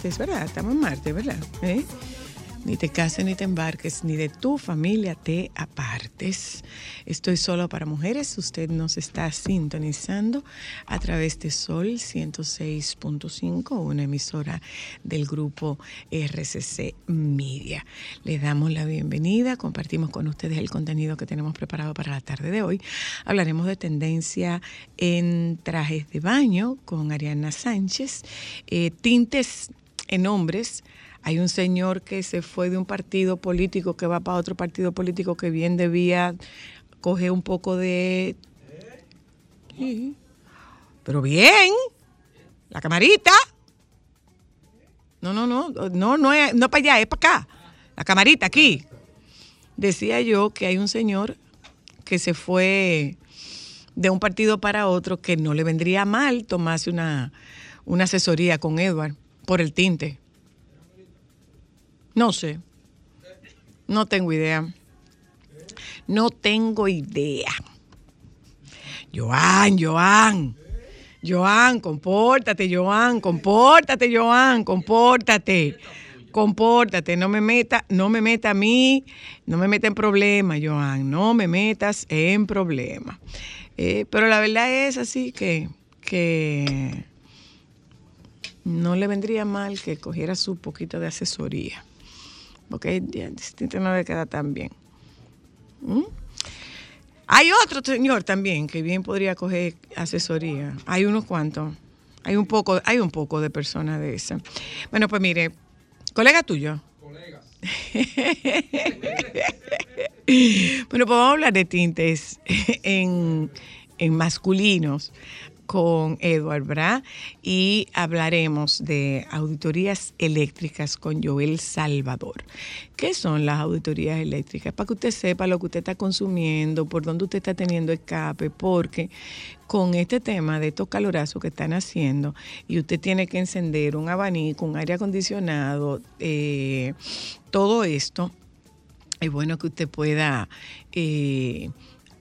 Martes, ¿verdad? Estamos en martes, ¿verdad? ¿Eh? Ni te cases ni te embarques, ni de tu familia te apartes. Estoy solo para mujeres. Usted nos está sintonizando a través de Sol 106.5, una emisora del grupo RCC Media. Le damos la bienvenida, compartimos con ustedes el contenido que tenemos preparado para la tarde de hoy. Hablaremos de tendencia en trajes de baño con Ariana Sánchez, eh, tintes en hombres. Hay un señor que se fue de un partido político que va para otro partido político que bien debía coger un poco de... Pero bien, la camarita. No, no, no, no, no es no para allá, es para acá. La camarita aquí. Decía yo que hay un señor que se fue de un partido para otro que no le vendría mal tomarse una, una asesoría con Edward por el tinte. No sé. No tengo idea. No tengo idea. Joan, Joan. Joan, compórtate, Joan, compórtate, Joan, compórtate. Compórtate, no me meta, no me meta a mí, no me meta en problemas, Joan, no me metas en problemas. Eh, pero la verdad es así que, que no le vendría mal que cogiera su poquito de asesoría, porque distinto no le queda tan bien. ¿Mm? Hay otro señor también que bien podría coger asesoría. Hay unos cuantos. Hay un poco, hay un poco de personas de esas. Bueno, pues mire, colega tuyo. bueno, pues vamos a hablar de tintes en, en masculinos con Edward Bra y hablaremos de auditorías eléctricas con Joel Salvador. ¿Qué son las auditorías eléctricas? Para que usted sepa lo que usted está consumiendo, por dónde usted está teniendo escape, porque con este tema de estos calorazos que están haciendo y usted tiene que encender un abanico, un aire acondicionado, eh, todo esto, es bueno que usted pueda eh,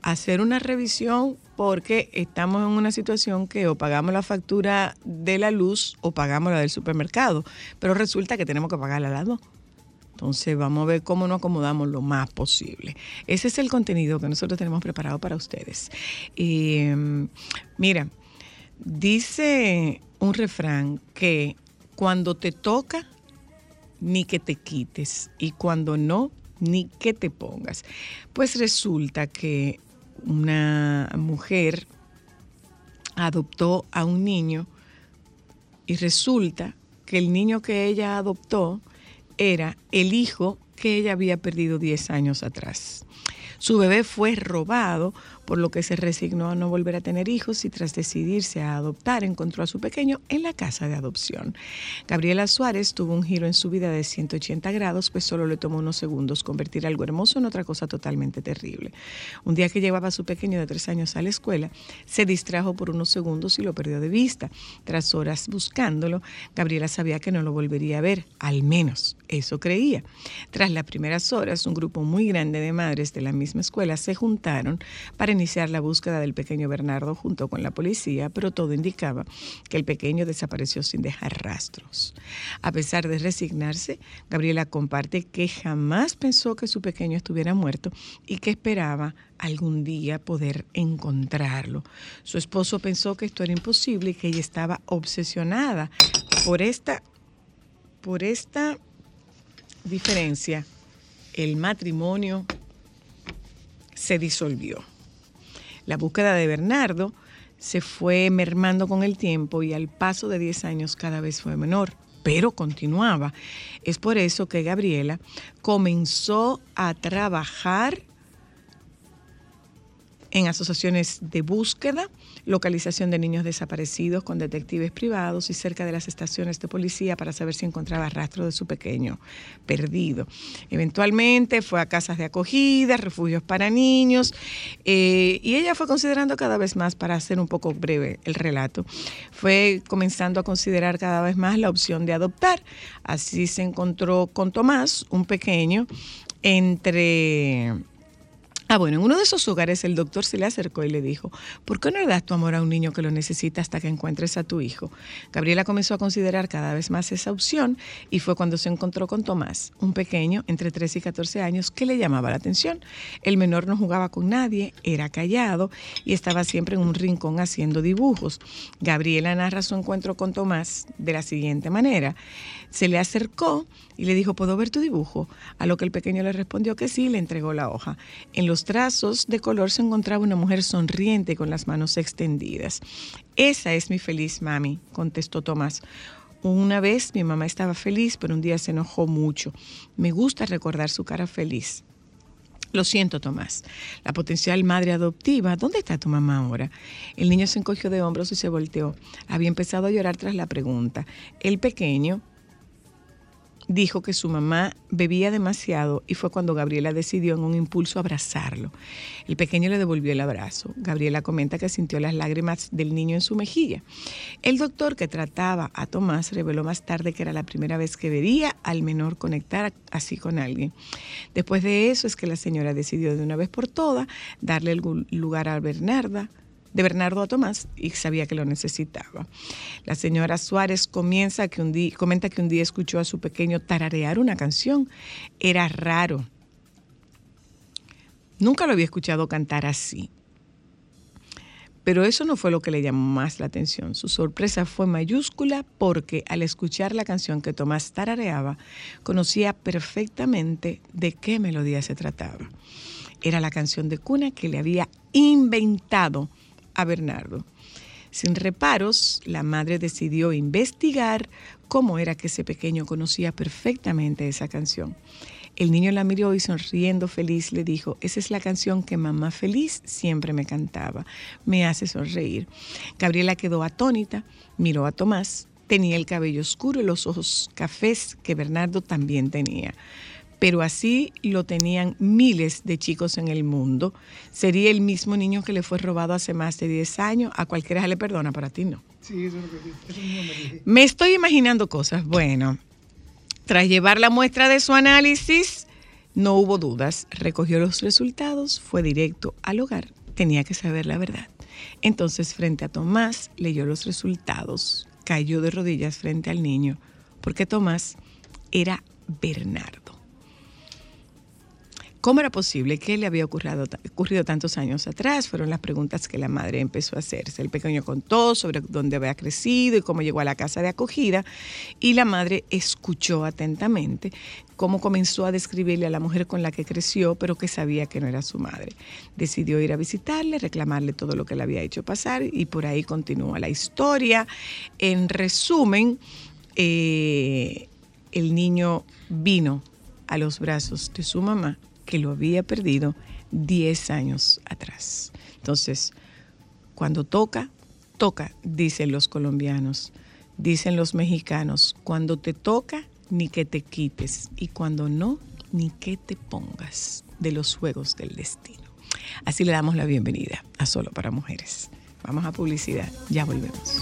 hacer una revisión porque estamos en una situación que o pagamos la factura de la luz o pagamos la del supermercado, pero resulta que tenemos que pagar las dos. Entonces vamos a ver cómo nos acomodamos lo más posible. Ese es el contenido que nosotros tenemos preparado para ustedes. Y, mira, dice un refrán que cuando te toca, ni que te quites, y cuando no, ni que te pongas. Pues resulta que una mujer adoptó a un niño y resulta que el niño que ella adoptó era el hijo que ella había perdido 10 años atrás. Su bebé fue robado por lo que se resignó a no volver a tener hijos y tras decidirse a adoptar encontró a su pequeño en la casa de adopción. Gabriela Suárez tuvo un giro en su vida de 180 grados, pues solo le tomó unos segundos convertir algo hermoso en otra cosa totalmente terrible. Un día que llevaba a su pequeño de tres años a la escuela, se distrajo por unos segundos y lo perdió de vista. Tras horas buscándolo, Gabriela sabía que no lo volvería a ver, al menos eso creía. Tras las primeras horas, un grupo muy grande de madres de la misma escuela se juntaron para iniciar la búsqueda del pequeño Bernardo junto con la policía, pero todo indicaba que el pequeño desapareció sin dejar rastros. A pesar de resignarse, Gabriela comparte que jamás pensó que su pequeño estuviera muerto y que esperaba algún día poder encontrarlo. Su esposo pensó que esto era imposible y que ella estaba obsesionada por esta por esta diferencia. El matrimonio se disolvió. La búsqueda de Bernardo se fue mermando con el tiempo y al paso de 10 años cada vez fue menor, pero continuaba. Es por eso que Gabriela comenzó a trabajar en asociaciones de búsqueda, localización de niños desaparecidos con detectives privados y cerca de las estaciones de policía para saber si encontraba rastro de su pequeño perdido. Eventualmente fue a casas de acogida, refugios para niños eh, y ella fue considerando cada vez más, para hacer un poco breve el relato, fue comenzando a considerar cada vez más la opción de adoptar. Así se encontró con Tomás, un pequeño, entre Ah, bueno, en uno de esos hogares el doctor se le acercó y le dijo, ¿por qué no le das tu amor a un niño que lo necesita hasta que encuentres a tu hijo? Gabriela comenzó a considerar cada vez más esa opción y fue cuando se encontró con Tomás, un pequeño entre 13 y 14 años que le llamaba la atención. El menor no jugaba con nadie, era callado y estaba siempre en un rincón haciendo dibujos. Gabriela narra su encuentro con Tomás de la siguiente manera. Se le acercó y le dijo, ¿puedo ver tu dibujo? A lo que el pequeño le respondió que sí y le entregó la hoja. En los trazos de color se encontraba una mujer sonriente con las manos extendidas. Esa es mi feliz mami, contestó Tomás. Una vez mi mamá estaba feliz, pero un día se enojó mucho. Me gusta recordar su cara feliz. Lo siento, Tomás. La potencial madre adoptiva, ¿dónde está tu mamá ahora? El niño se encogió de hombros y se volteó. Había empezado a llorar tras la pregunta. El pequeño dijo que su mamá bebía demasiado y fue cuando Gabriela decidió en un impulso abrazarlo. El pequeño le devolvió el abrazo. Gabriela comenta que sintió las lágrimas del niño en su mejilla. El doctor que trataba a Tomás reveló más tarde que era la primera vez que vería al menor conectar así con alguien. Después de eso es que la señora decidió de una vez por todas darle el lugar a Bernarda de Bernardo a Tomás y sabía que lo necesitaba. La señora Suárez comienza que un día, comenta que un día escuchó a su pequeño tararear una canción. Era raro. Nunca lo había escuchado cantar así. Pero eso no fue lo que le llamó más la atención. Su sorpresa fue mayúscula porque al escuchar la canción que Tomás tarareaba, conocía perfectamente de qué melodía se trataba. Era la canción de cuna que le había inventado a Bernardo. Sin reparos, la madre decidió investigar cómo era que ese pequeño conocía perfectamente esa canción. El niño la miró y sonriendo feliz le dijo, esa es la canción que mamá feliz siempre me cantaba, me hace sonreír. Gabriela quedó atónita, miró a Tomás, tenía el cabello oscuro y los ojos cafés que Bernardo también tenía pero así lo tenían miles de chicos en el mundo. Sería el mismo niño que le fue robado hace más de 10 años. A cualquiera se le perdona, para ti no. Sí, eso es lo que eso mismo me dije. Me estoy imaginando cosas. Bueno, tras llevar la muestra de su análisis, no hubo dudas. Recogió los resultados, fue directo al hogar. Tenía que saber la verdad. Entonces, frente a Tomás, leyó los resultados. Cayó de rodillas frente al niño, porque Tomás era Bernardo. ¿Cómo era posible que le había ocurrido, ocurrido, tantos años atrás? Fueron las preguntas que la madre empezó a hacerse. El pequeño contó sobre dónde había crecido y cómo llegó a la casa de acogida y la madre escuchó atentamente cómo comenzó a describirle a la mujer con la que creció, pero que sabía que no era su madre. Decidió ir a visitarle, reclamarle todo lo que le había hecho pasar y por ahí continúa la historia. En resumen, eh, el niño vino a los brazos de su mamá que lo había perdido 10 años atrás. Entonces, cuando toca, toca, dicen los colombianos, dicen los mexicanos, cuando te toca, ni que te quites, y cuando no, ni que te pongas de los juegos del destino. Así le damos la bienvenida a Solo para Mujeres. Vamos a publicidad, ya volvemos.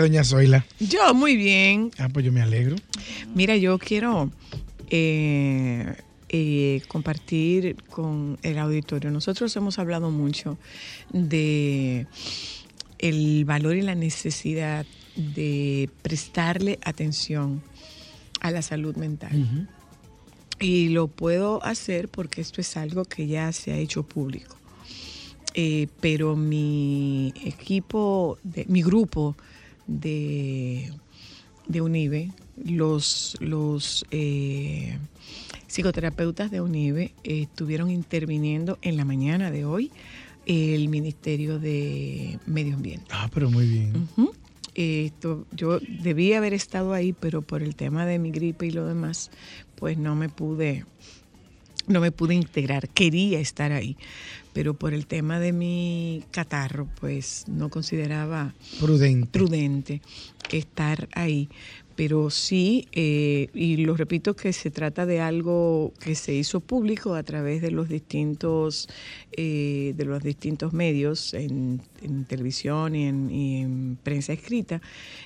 Doña Zoila. Yo muy bien. Ah, pues yo me alegro. Mira, yo quiero eh, eh, compartir con el auditorio. Nosotros hemos hablado mucho de el valor y la necesidad de prestarle atención a la salud mental. Y lo puedo hacer porque esto es algo que ya se ha hecho público. Eh, pero mi equipo, de, mi grupo de, de UNIBE, los, los eh, psicoterapeutas de UNIBE eh, estuvieron interviniendo en la mañana de hoy el Ministerio de Medio Ambiente. Ah, pero muy bien. Esto, yo debía haber estado ahí, pero por el tema de mi gripe y lo demás, pues no me pude, no me pude integrar. Quería estar ahí, pero por el tema de mi catarro, pues no consideraba Prudente. prudente estar ahí. Pero sí, eh, y lo repito que se trata de algo que se hizo público a través de los distintos, eh, de los distintos medios, en, televisión y en, y en prensa escrita,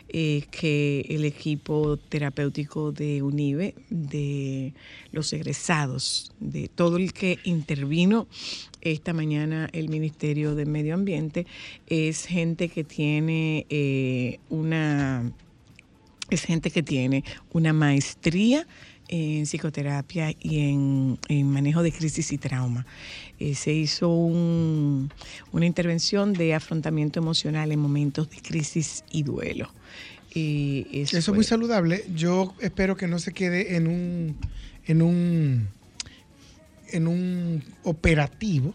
eh, que el equipo terapéutico de UNIBE, de los egresados, de todo el que intervino esta mañana el Ministerio de Medio Ambiente, es gente que tiene eh, una es gente que tiene una maestría en psicoterapia y en, en manejo de crisis y trauma. Eh, se hizo un- una intervención de afrontamiento emocional en momentos de crisis y duelo. Y Eso es muy saludable. Yo espero que no se quede en un, en un, en un operativo.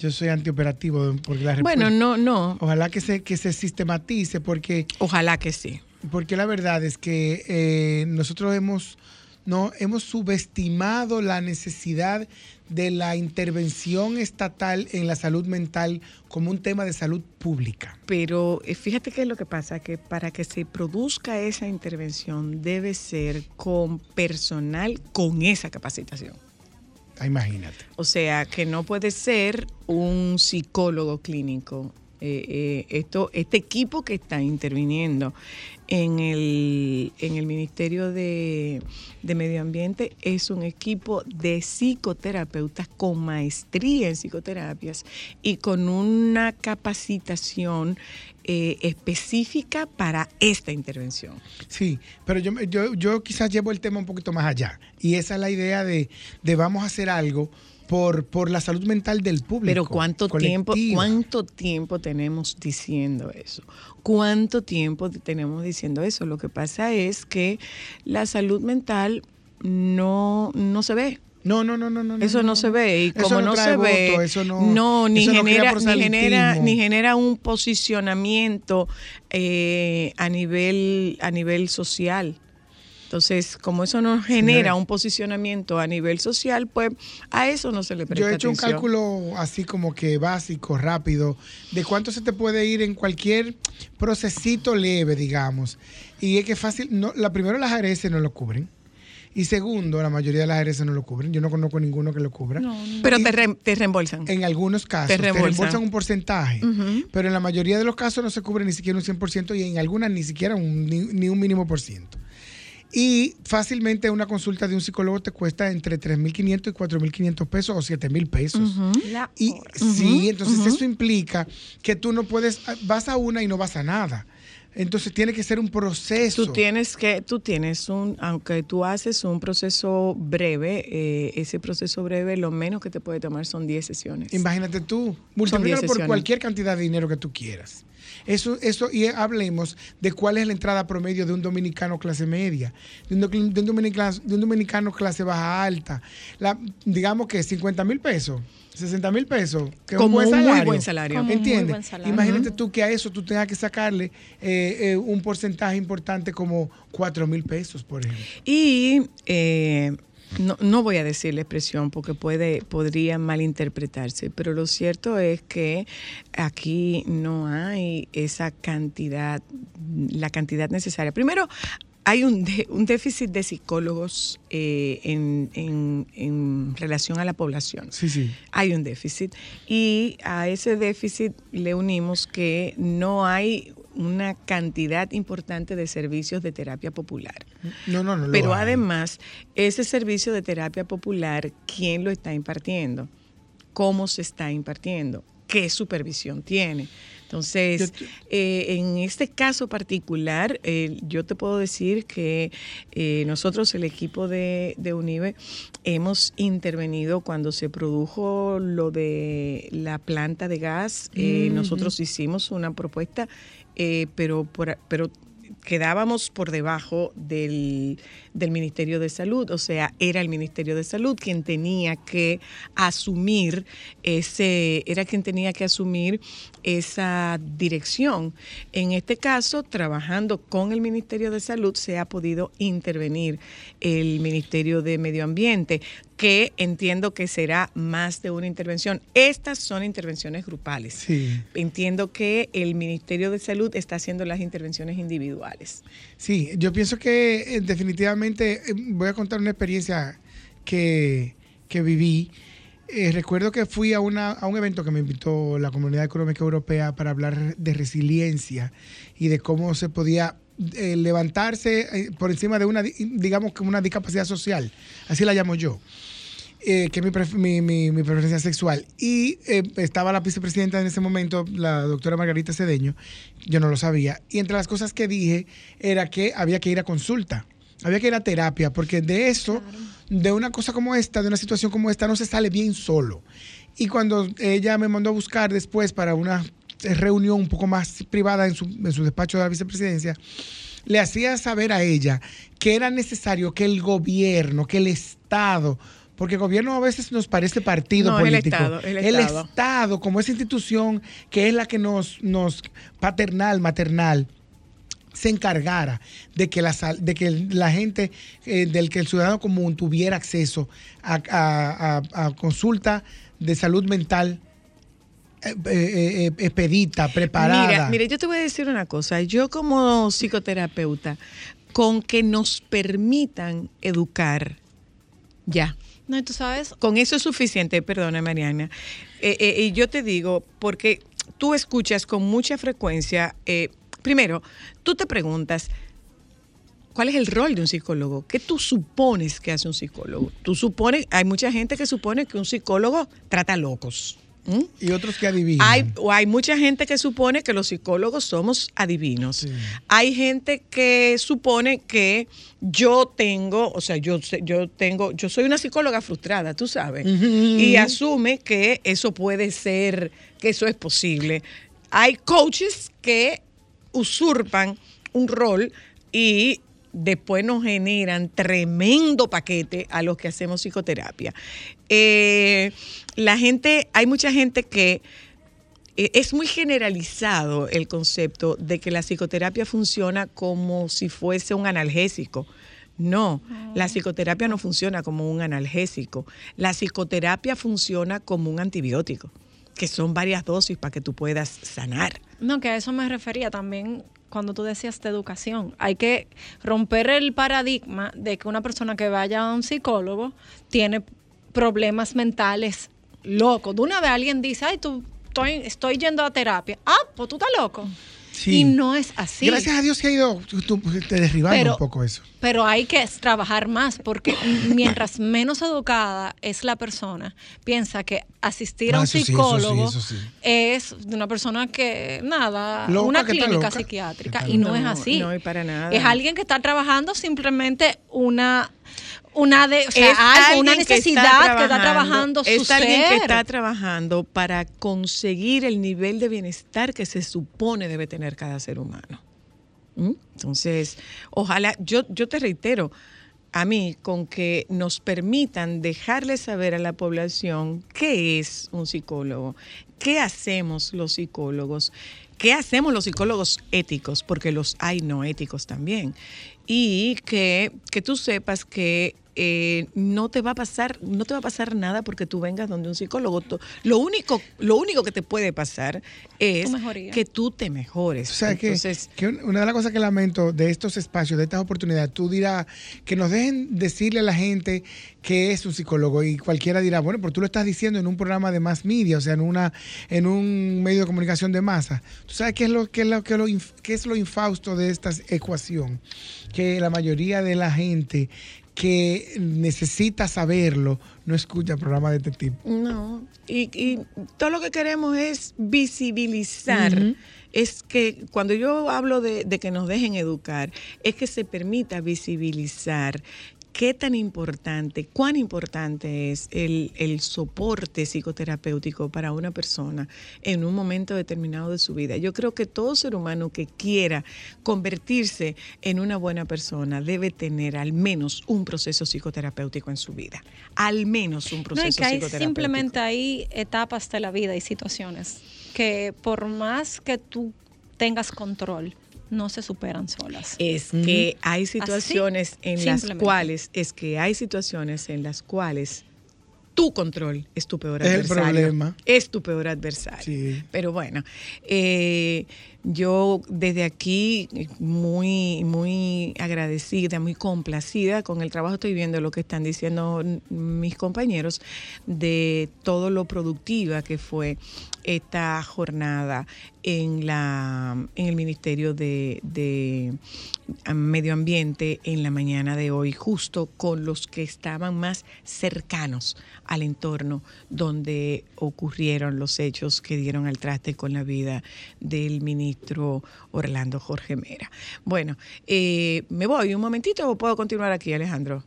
Yo soy antioperativo porque la Bueno, no, no. Ojalá que se, que se sistematice porque Ojalá que sí. Porque la verdad es que eh, nosotros hemos, no, hemos subestimado la necesidad de la intervención estatal en la salud mental como un tema de salud pública. Pero eh, fíjate que lo que pasa, que para que se produzca esa intervención debe ser con personal con esa capacitación. Ah, imagínate. O sea, que no puede ser un psicólogo clínico. Eh, eh, esto, este equipo que está interviniendo en el, en el Ministerio de, de Medio Ambiente es un equipo de psicoterapeutas con maestría en psicoterapias y con una capacitación eh, específica para esta intervención. Sí, pero yo, yo, yo quizás llevo el tema un poquito más allá. Y esa es la idea de, de vamos a hacer algo por, por la salud mental del público. Pero cuánto tiempo, cuánto tiempo tenemos diciendo eso. ¿Cuánto tiempo tenemos diciendo eso? Lo que pasa es que la salud mental no, no se ve. No, no, no, no, no. Eso no se ve y como no no, se ve, eso no- ni eso no genera ni genera ni genera un posicionamiento eh, a nivel a nivel social. Entonces, como eso no genera un posicionamiento a nivel social, pues a eso no se le presta Yo he hecho un cálculo así como que básico, rápido, de cuánto se te puede ir en cualquier procesito leve, digamos. Y es que fácil, no, la primero las ARS no lo cubren. Y segundo, la mayoría de las ARS no lo cubren. Yo no conozco ninguno que lo cubra. Pero te, re- te reembolsan. En algunos casos Te te reembolsan. reembolsan, un porcentaje, pero en la mayoría de los casos no se cubre ni siquiera un 100% y en algunas ni siquiera un, ni, ni un mínimo por ciento. Y fácilmente una consulta de un psicólogo te cuesta entre 3.500 y 4.500 pesos o 7.000 pesos. La Y hora. sí, entonces eso implica que tú no puedes, vas a una y no vas a nada. Entonces tiene que ser un proceso. Tú tienes que, tú tienes un, aunque tú haces un proceso breve, eh, ese proceso breve lo menos que te puede tomar son 10 sesiones. Imagínate tú, multiplícalo por cualquier cantidad de dinero que tú quieras. Eso, eso, y hablemos de cuál es la entrada promedio de un dominicano clase media, de un, doc- de un dominicano, de un dominicano clase baja alta. La, digamos que 50 mil pesos, 60 mil pesos, que es Como un buen un muy salario. buen salario. ¿Entiendes? buen salario. Imagínate tú que a eso tú tengas que sacarle eh, eh, un porcentaje importante como 4 mil pesos, por ejemplo. Y eh, no, no voy a decir la expresión porque puede, podría malinterpretarse, pero lo cierto es que aquí no hay esa cantidad, la cantidad necesaria. Primero, hay un, de- un déficit de psicólogos eh, en, en- en relación a la población. Sí, sí. Hay un déficit y a ese déficit le unimos que no hay una cantidad importante de servicios de terapia popular. No, no, no. Pero además, ese servicio de terapia popular, ¿quién lo está impartiendo? ¿Cómo se está impartiendo? ¿Qué supervisión tiene? Entonces, eh, en este caso particular, eh, yo te puedo decir que eh, nosotros, el equipo de, de UNIBE, hemos intervenido cuando se produjo lo de la planta de gas. Eh, Nosotros hicimos una propuesta, eh, pero, por, pero quedábamos por debajo del, del Ministerio de Salud, o sea, era el Ministerio de Salud quien tenía que asumir ese, era quien tenía que asumir esa dirección. En este caso, trabajando con el Ministerio de Salud, se ha podido intervenir el Ministerio de Medio Ambiente, que entiendo que será más de una intervención. Estas son intervenciones grupales. Sí. Entiendo que el Ministerio de Salud está haciendo las intervenciones individuales. Sí, yo pienso que eh, definitivamente eh, voy a contar una experiencia que, que viví. Eh, recuerdo que fui a, una, a un evento que me invitó la Comunidad Económica Europea para hablar de resiliencia y de cómo se podía eh, levantarse por encima de una, di- digamos, como una discapacidad social. Así la llamo yo. Eh, que es mi, pref- mi, mi- mi preferencia sexual. Y eh, estaba la vicepresidenta en ese momento, la doctora Margarita Cedeño, yo no lo sabía. Y entre las cosas que dije era que había que ir a consulta, había que ir a terapia, porque de eso, de una cosa como esta, de una situación como esta, no se sale bien solo. Y cuando ella me mandó a buscar después para una reunión un poco más privada en su, en su despacho de la vicepresidencia, le hacía saber a ella que era necesario que el gobierno, que el Estado, porque el gobierno a veces nos parece partido No, el político. Estado, el el Estado. Estado, como esa institución que es la que nos, nos paternal, maternal, se encargara de que la, de que la gente, eh, del que el ciudadano común tuviera acceso a, a- a- a consulta de salud mental eh, eh, expedita, preparada. Mira, mire, yo te voy a decir una cosa. Yo como psicoterapeuta, con que nos permitan educar, ya. No, tú sabes, Con eso es suficiente, perdona Mariana. Eh, eh, y yo te digo, porque tú escuchas con mucha frecuencia, eh, primero, tú te preguntas, ¿cuál es el rol de un psicólogo? ¿Qué tú supones que hace un psicólogo? Tú supones, hay mucha gente que supone que un psicólogo trata locos. ¿Mm? Y otros que adivinan. Hay, o hay mucha gente que supone que los psicólogos somos adivinos. Hay gente que supone que yo tengo, o sea, yo, yo tengo, yo soy una psicóloga frustrada, tú sabes, y asume que eso puede ser, que eso es posible. Hay coaches que usurpan un rol y después nos generan tremendo paquete a los que hacemos psicoterapia. Eh, la gente, hay mucha gente que eh, es muy generalizado el concepto de que la psicoterapia funciona como si fuese un analgésico. No, la psicoterapia no funciona como un analgésico. La psicoterapia funciona como un antibiótico, que son varias dosis para que tú puedas sanar. No, que a eso me refería también cuando tú decías de educación. Hay que romper el paradigma de que una persona que vaya a un psicólogo tiene problemas mentales locos. De una vez alguien dice, ay, tú estoy, estoy yendo a terapia. Ah, pues tú estás loco. Sí. Y no es así. Gracias a Dios que ha ido te derribando Pero- un poco eso. Pero hay que trabajar más porque mientras menos educada es la persona, piensa que asistir a Ah, un sí, sí, psicólogo es de una persona que, nada, Loca, una que clínica psiquiátrica. Y no, loca. es No, así. no, y para nada. Es alguien que está trabajando simplemente una, una de, o sea, Es algo, una alguien que está necesidad que está trabajando su es alguien que está trabajando para conseguir el nivel de bienestar que se supone debe tener cada ser humano. ¿Mm? Entonces, ojalá, yo, yo te reitero, a mí, con que nos permitan dejarle saber a la población qué es un psicólogo, qué hacemos los psicólogos, qué hacemos los psicólogos éticos, porque los hay no éticos también, y que, que tú sepas que eh, no te va a pasar, no te va a pasar nada porque tú vengas donde un psicólogo. Lo único, lo único que te puede pasar es que tú te mejores. O sea, que, Entonces, que una de las cosas que lamento de estos espacios, de estas oportunidades, tú dirás que nos dejen decirle a la gente que es un psicólogo y cualquiera dirá, bueno, pero tú lo estás diciendo en un programa de más media, o sea, en una en un medio de comunicación de masa. ¿Tú sabes qué es lo, qué es lo, qué es lo, inf- qué es lo infausto de esta ecuación? Que la mayoría de la gente que necesita saberlo no escucha programas de este tipo. No, y, y todo lo que queremos es visibilizar. Es que cuando yo hablo de, de que nos dejen educar, es que se permita visibilizar qué tan importante, cuán importante es el, el soporte psicoterapéutico para una persona en un momento determinado de su vida. Yo creo que todo ser humano que quiera convertirse en una buena persona debe tener al menos un proceso psicoterapéutico en su vida. Al menos un No, proceso y que hay psicoterapéutico. simplemente hay etapas de la vida y situaciones que por más que tú tengas control, no se superan solas. Es que hay situaciones en las cuales, es que hay situaciones en las cuales tu control es tu peor Es el adversario. problema. Es tu peor adversario. Sí. Pero bueno, eh, yo desde aquí muy, muy agradecida, muy complacida con el trabajo. Estoy viendo lo que están diciendo mis compañeros de todo lo productiva que fue esta jornada en la en el Ministerio de, de Medio Ambiente en la mañana de hoy, justo con los que estaban más cercanos al entorno donde ocurrieron los hechos que dieron al traste con la vida del ministro Orlando Jorge Mera. Bueno, eh, me voy un momentito o puedo continuar aquí, Alejandro.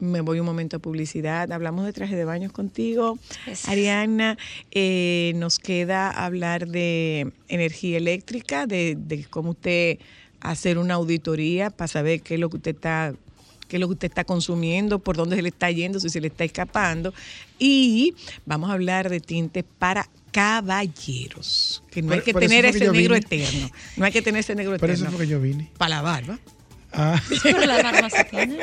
Me voy un momento a publicidad. Hablamos de traje de baños contigo, Yes. Ariana. Eh, nos queda hablar de energía eléctrica, de, de cómo usted hacer una auditoría para saber qué es lo que usted está qué es lo que usted está consumiendo, por dónde se le está yendo, si se le está escapando. Y vamos a hablar de tintes para caballeros, que no hay que eso tener ese negro vine. eterno. No hay que tener ese negro Por eterno. eso fue que yo vine. Para la barba. Ah. Pero la alarma se tiene.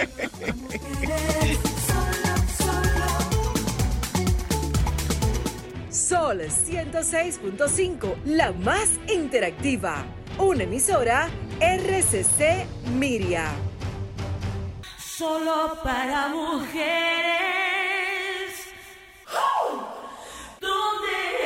Sol 106.5, la más interactiva. Una emisora RCC Miria. Solo para mujeres. ¿Dónde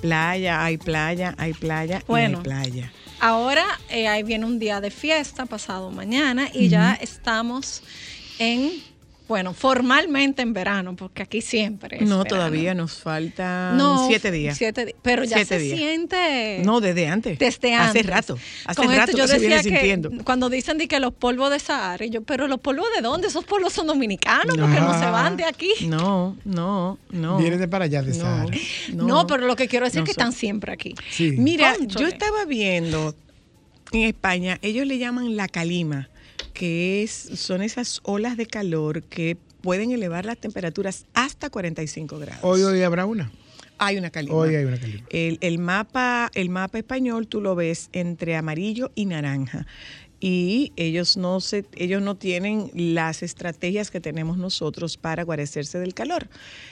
playa, hay playa, hay playa, Bueno. y hay playa. Ahora eh, ahí viene un día de fiesta pasado mañana y ya estamos en, bueno, formalmente en verano, porque aquí siempre es No, verano. todavía nos faltan No, siete días. Siete días. Pero ya Siete se días. siente. No, desde antes. Desde Hace antes. rato. Hace Con rato esto yo que se viene decía que sintiendo. cuando dicen de que los polvos de Sahara, y yo, pero los polvos de dónde? Esos polvos son dominicanos porque no se van de aquí. No, no, no. Viene de para allá, de no, Sahara. No, pero lo que quiero decir No es que son- están siempre aquí. Sí. Mira, yo estaba viendo en España, ellos le llaman la calima, que es, son esas olas de calor que pueden elevar las temperaturas hasta 45 grados. Hoy, hoy habrá una. hay una calima. Hoy hay una calima. El, el mapa, el mapa español tú lo ves entre amarillo y naranja. Y ellos no se, ellos no tienen las estrategias que tenemos nosotros para guarecerse del calor.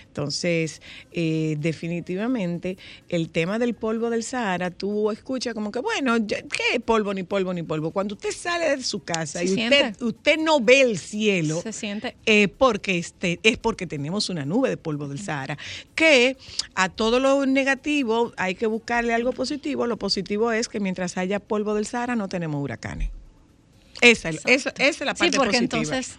Entonces, eh, definitivamente, el tema del polvo del Sahara, tú escuchas como que, bueno, ¿qué polvo ni polvo ni polvo? Cuando usted sale de su casa Se y usted, usted no ve el cielo, Se siente. eh, porque este, es porque tenemos una nube de polvo del Sahara. Que a todo lo negativo hay que buscarle algo positivo. Lo positivo es que mientras haya polvo del Sahara no tenemos huracanes. Esa, es- esa, esa es la Sí, parte porque positiva. entonces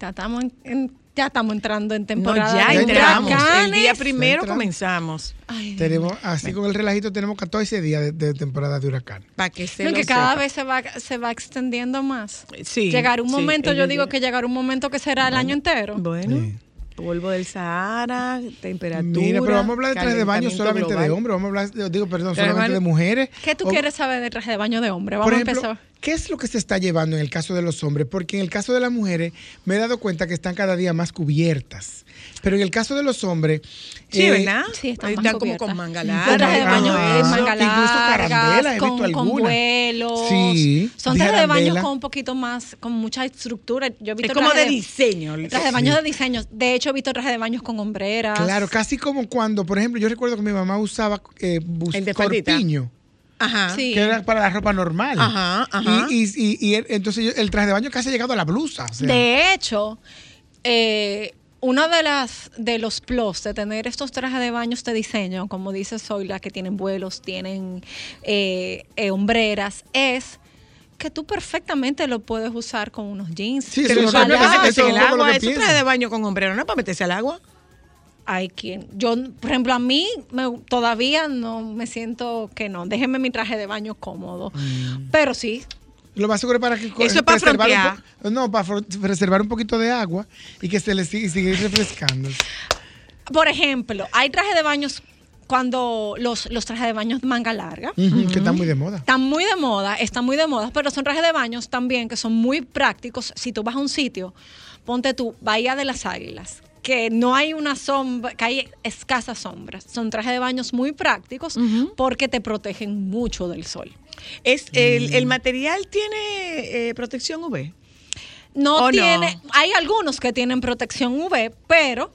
ya estamos, en- en- ya estamos entrando en no, temporada ya de entramos. El huracanes. día primero entramos. comenzamos. Ay, Tenemos, así con el relajito, tenemos 14 días de, de temporada de huracán. Para que se no, lo que cada sepa. vez se va, se va extendiendo más. Sí, llegar un sí, momento, yo digo que llegar un momento que será el año entero. Bueno, Sí. Polvo del Sahara, temperatura. Mira, pero vamos a hablar de traje de baño solamente de hombres, vamos a hablar, digo, perdón, de solamente de mujeres. ¿Qué tú O- quieres saber del traje de baño de hombre? Vamos Por a empezar. ¿qué es lo que se está llevando en el caso de los hombres? Porque en el caso de las mujeres me he dado cuenta que están cada día más cubiertas. Pero en el caso de los hombres... Sí, eh, ¿verdad? Sí, están Ahí más como cubiertas. con manga larga. traje de baño es manga Incluso carandelas, he con, visto con vuelos. Sí, Son trajes de baño con un poquito más, con mucha estructura. Yo he visto Es como traje de diseño. Traje de baño de diseño. De hecho, he visto traje de baños con hombreras. Claro, casi como cuando, por ejemplo, yo recuerdo que mi mamá usaba eh, bus- El de corpiño, Ajá. Sí. que era para la ropa normal. Ajá, ajá. Y, y- y- y entonces el traje de baño casi ha llegado a la blusa. o sea. De hecho, eh, uno de las de los plus de tener estos trajes de baños de diseño, como dice Zoila, que tienen vuelos, tienen eh, eh, hombreras, es que tú perfectamente lo puedes usar con unos jeans. Sí, Pero eso eso es no es meterse en el agua. Es un traje de baño con hombrero, no es para meterse al agua. Hay quien, yo, por ejemplo, a mí me- todavía no me siento que no. Déjenme mi traje de baño cómodo. Mm. Pero sí, Lo más seguro es para que Eso es para preservar un no, para preservar un poquito de agua y que se le siga, siga refrescando. por ejemplo, hay trajes de baños cuando los, los trajes de baños de manga larga. Que está muy de moda. Están muy de moda, están muy de moda, pero son trajes de baños también que son muy prácticos. Si tú vas a un sitio, ponte tú, Bahía de las Águilas, que no hay una sombra, que hay escasas sombras. Son trajes de baños muy prácticos porque te protegen mucho del sol. Es, el, el material tiene eh, protección UV. No ¿O no? tiene, hay algunos que tienen protección UV, pero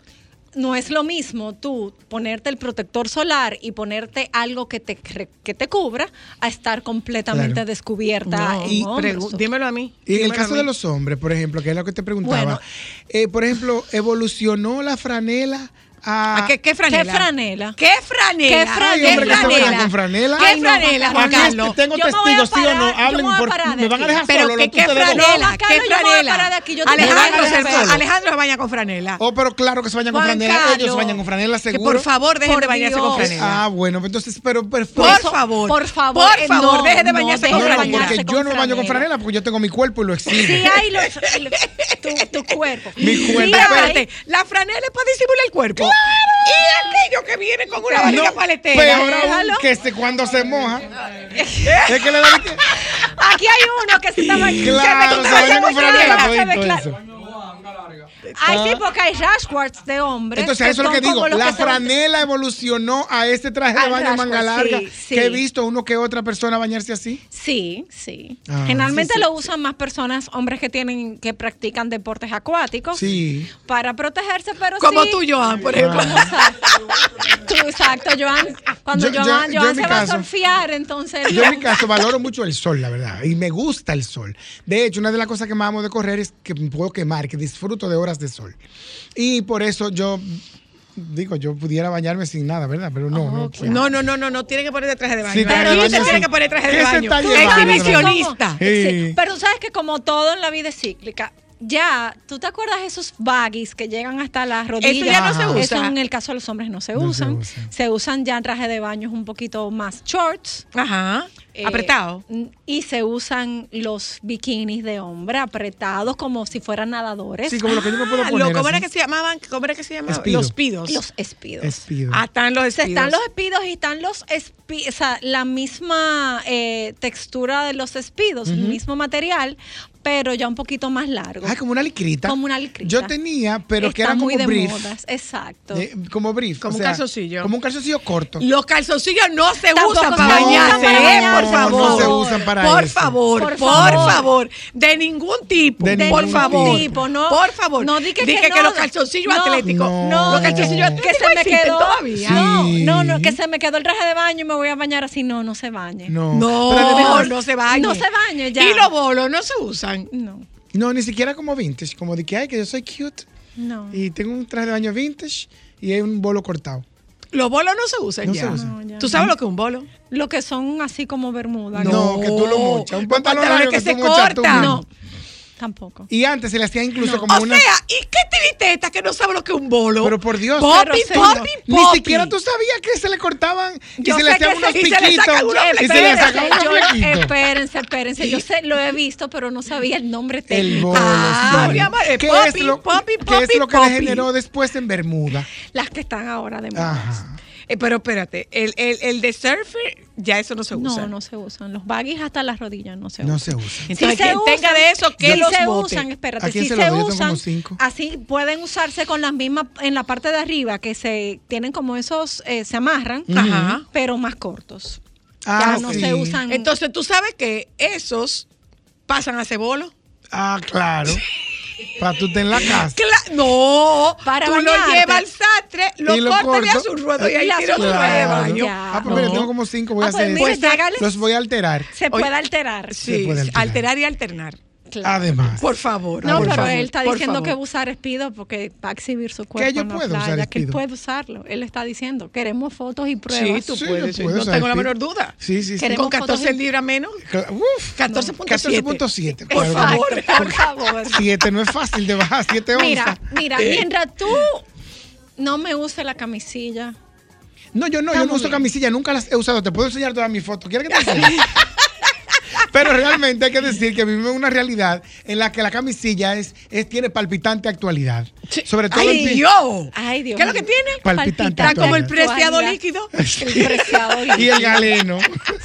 no es lo mismo tú ponerte el protector solar y ponerte algo que te, que te cubra a estar completamente Claro. descubierta No, y dímelo a mí. Y en el caso de los hombres, por ejemplo, que es lo que te preguntaba, Bueno. eh, por ejemplo, evolucionó la franela a... ¿A qué, qué franela? ¿Qué franela? ¿Qué franela? ¿Qué fra- Ay, qué franela? con franela. ¿Qué franela, Juan Carlos? tengo testigos, sí o no, hablen me voy a por- me van a dejar Pero solo que los qué franela, qué Carlos, yo me voy a franela. parar de aquí, yo te Alejandro. Alejandro se baña con franela. Oh, pero claro que se vayan con franela. Ellos se vayan con franela, que seguro. por favor dejen de bañarse con franela. Ah, bueno, pues entonces, pero por perfecto. favor. por favor, Por eh, favor, no, deje de bañarse con franela. bañarse porque yo no me baño con franela. franela porque yo tengo mi cuerpo y lo exhibo. Sí hay tu, tu cuerpo. Mi cuerpo. la franela es para disimular el cuerpo. Y aquello que viene con una barriga No, paletera. peor aún que se, cuando se moja. es que le da Aquí hay uno que se está. Claro, se baña con franela, todito eso. Ay, sí, porque hay rashguards de hombres. Entonces, eso es lo que digo. La que se van- franela evolucionó a este traje de baño manga larga sí, sí. que he visto uno que otra persona bañarse así. Sí, sí. Ah, Generalmente sí, sí, lo usan más personas, hombres que tienen, que practican deportes acuáticos. Sí. Para protegerse, pero Como sí. tú, Joan, por ejemplo. Como exacto. Tú, exacto, Joan. Cuando Yo- Joan, yo Joan se va a surfear, entonces. Yo en mi caso valoro mucho el sol, la verdad, y me gusta el sol. De hecho, una de las cosas que más amo de correr es que me puedo quemar, que disfruto de horas de sol. Y por eso yo digo, yo pudiera bañarme sin nada, ¿verdad? Pero no, no. Ok. No, no, no, no, no tiene que poner traje de baño. Sí, Pero se baño, tiene sí. que poner traje de ¿Qué se baño. Exhibicionista. Sí. Sí, pero tú sabes que como todo en la vida es cíclica, ya, ¿tú te acuerdas de esos baggies que llegan hasta las rodillas? ya no se Eso usa. en el caso de los hombres no se No se usan. usa. Se usan ya en traje de baños un poquito más shorts. Ajá. Eh, Apretado. Y se usan los bikinis de hombre apretados como si fueran nadadores. Sí, como lo que yo me puedo Ah, poner. lo- ¿Cómo era que se llamaban? ¿Cómo era que se llamaban? Espido. Los pidos. Los espidos. Espido. Ah, están los O sea, espidos. están los espidos y están los espidos, o sea, la misma eh, textura de los espidos, el mismo material, pero ya un poquito más largo. Ay, como una licrita. Como una licrita. Yo tenía, pero que Está era como muy de brief. modas, exacto. Eh, como brief. Como o un sea, calzoncillo. Como un calzoncillo corto. Los calzoncillos no se Tampoco usan para bañarse, ¿eh? bañarse, por favor. no se usan para por eso. favor, Por por favor. favor. De ningún tipo. De por ningún favor. tipo, no. Por favor. No, di que- Dije que que, los calzoncillos No. atléticos. No. Los calzoncillos que atléticos se me quedó todavía. No, Sí. no, no, que se me quedó el traje de baño y me voy a bañar así. No, no se bañe. No. No, Pero además- no se bañe. No se bañe ya. Y los bolos no se usan. No, No, ni siquiera como vintage. Como de que, ay, que yo soy cute. no. Y tengo un traje de baño vintage y hay un bolo cortado. Los bolos no se usan No ya. se usan. No, ya ¿Tú sabes lo que es un bolo? Lo que son así como bermudas. No, que tú lo mochas. Un pantalón largo que que se mismo. No, tampoco. Y antes se le hacía incluso como o una. sea, ¿y qué tristeza que no sabe lo que es un bolo? Pero por Dios, Popi, pero popi, Ni popi. siquiera tú sabías que se le cortaban y Yo se le hacían unos se- y se le piquitos. sacan unos le flequitos. espérense, espérense. Yo sé, lo he visto, pero no sabía el nombre El técnico. bolo, Ah, sí. mi amor, es ¿Qué popi, es lo, popi, qué popi, es lo que popi. degeneró después en Bermuda? Las que están ahora de moda. Ajá. Eh, pero espérate, el, el, el de surfer, ya eso no se usa. No, no se usan. Los baggies hasta las rodillas no se No usan. se usa. Entonces, Sí se quien tenga usan, de eso, que los se bote. usan, espérate, ¿A quién sí se se, usan, así pueden usarse con las mismas, en la parte de arriba, que se tienen como esos, eh, se amarran, Ajá. pero más cortos. Ah, ya no sí. se usan. Entonces, tú sabes que esos pasan a cebolo. Ah, claro. Para tú estar en la casa. Cla- no, Para tú lo llevas al sastre, lo Y lo cortas y haces un ruedo y ahí de ruedo, baño. Ah, pues mira, No. tengo como cinco, voy Ah, a pues hacer. Pues, hágale- los voy a alterar. se puede alterar. Sí, puede alterar. alterar y alternar. Claro. Además. Por favor. No, por pero favor, él está diciendo que favor. va a usar espido porque va a exhibir su cuerpo yo en la puedo usar playa, que él puede usarlo. Él está diciendo, queremos fotos y Sí, pruebas. tú Sí, puedes. yo sí, puedo no usar tengo la menor duda. Sí, sí, sí. Queremos Con 14 fotos y- libras menos. Uf, 14.7. 14.7. Por claro. favor. Por favor. 7 no es fácil de bajar, 7 onzas. Mira, mira, Eh. mientras tú no me uses la camisilla, No, yo no, yo no uso bien. camisilla, nunca las he usado. Te puedo enseñar todas mis fotos. ¿Quieres que te enseñe? Pero realmente hay que decir que vivimos en una realidad en la que la camisilla es, es tiene palpitante actualidad. Sobre todo ¡Ay, el ay Dios ¿Qué es lo que tiene? Palpitante Está como el preciado líquido. El preciado y el líquido. galeno.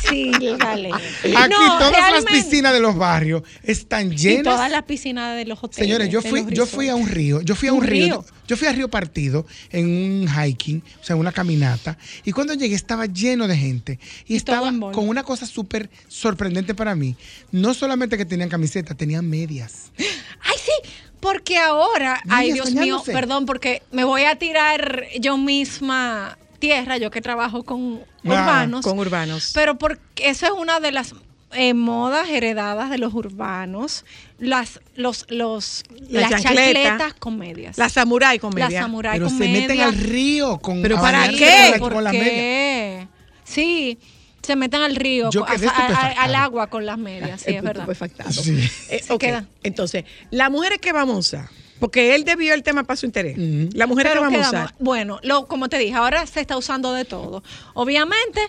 Sí, el galeno. Aquí No, todas las piscinas de los barrios están Y llenas. todas las piscinas de los hoteles. Señores, yo fui, yo fui a un río, yo fui a un, ¿Un río, río? yo, fui a Río Partido en un hiking, o sea, una caminata, y cuando llegué estaba lleno de gente y, Y estaba en con una cosa súper sorprendente para mí. No solamente que tenían camisetas, tenían medias. Ay, sí, porque ahora, ay Dios mío, perdón, porque me voy a tirar yo misma tierra, yo que trabajo con Ah, urbanos. Con urbanos. Pero porque eso es una de las eh, modas heredadas de los urbanos, las, los, los, La las chancleta. chancletas con medias. La samurai con La media. samurai Pero con se meten medias. al río con ¿Pero para qué? con la- ¿Por con media. Sí, se meten al río, Yo con- quedé a- al agua con las medias, sí, es verdad. Sí. Eh, Se ok, queda. Entonces, las mujeres que vamos a usar, porque él debió el tema para su interés. Ujú. Las mujeres que Pero vamos a usar. Bueno, lo, como te dije, ahora se está usando de todo. Obviamente,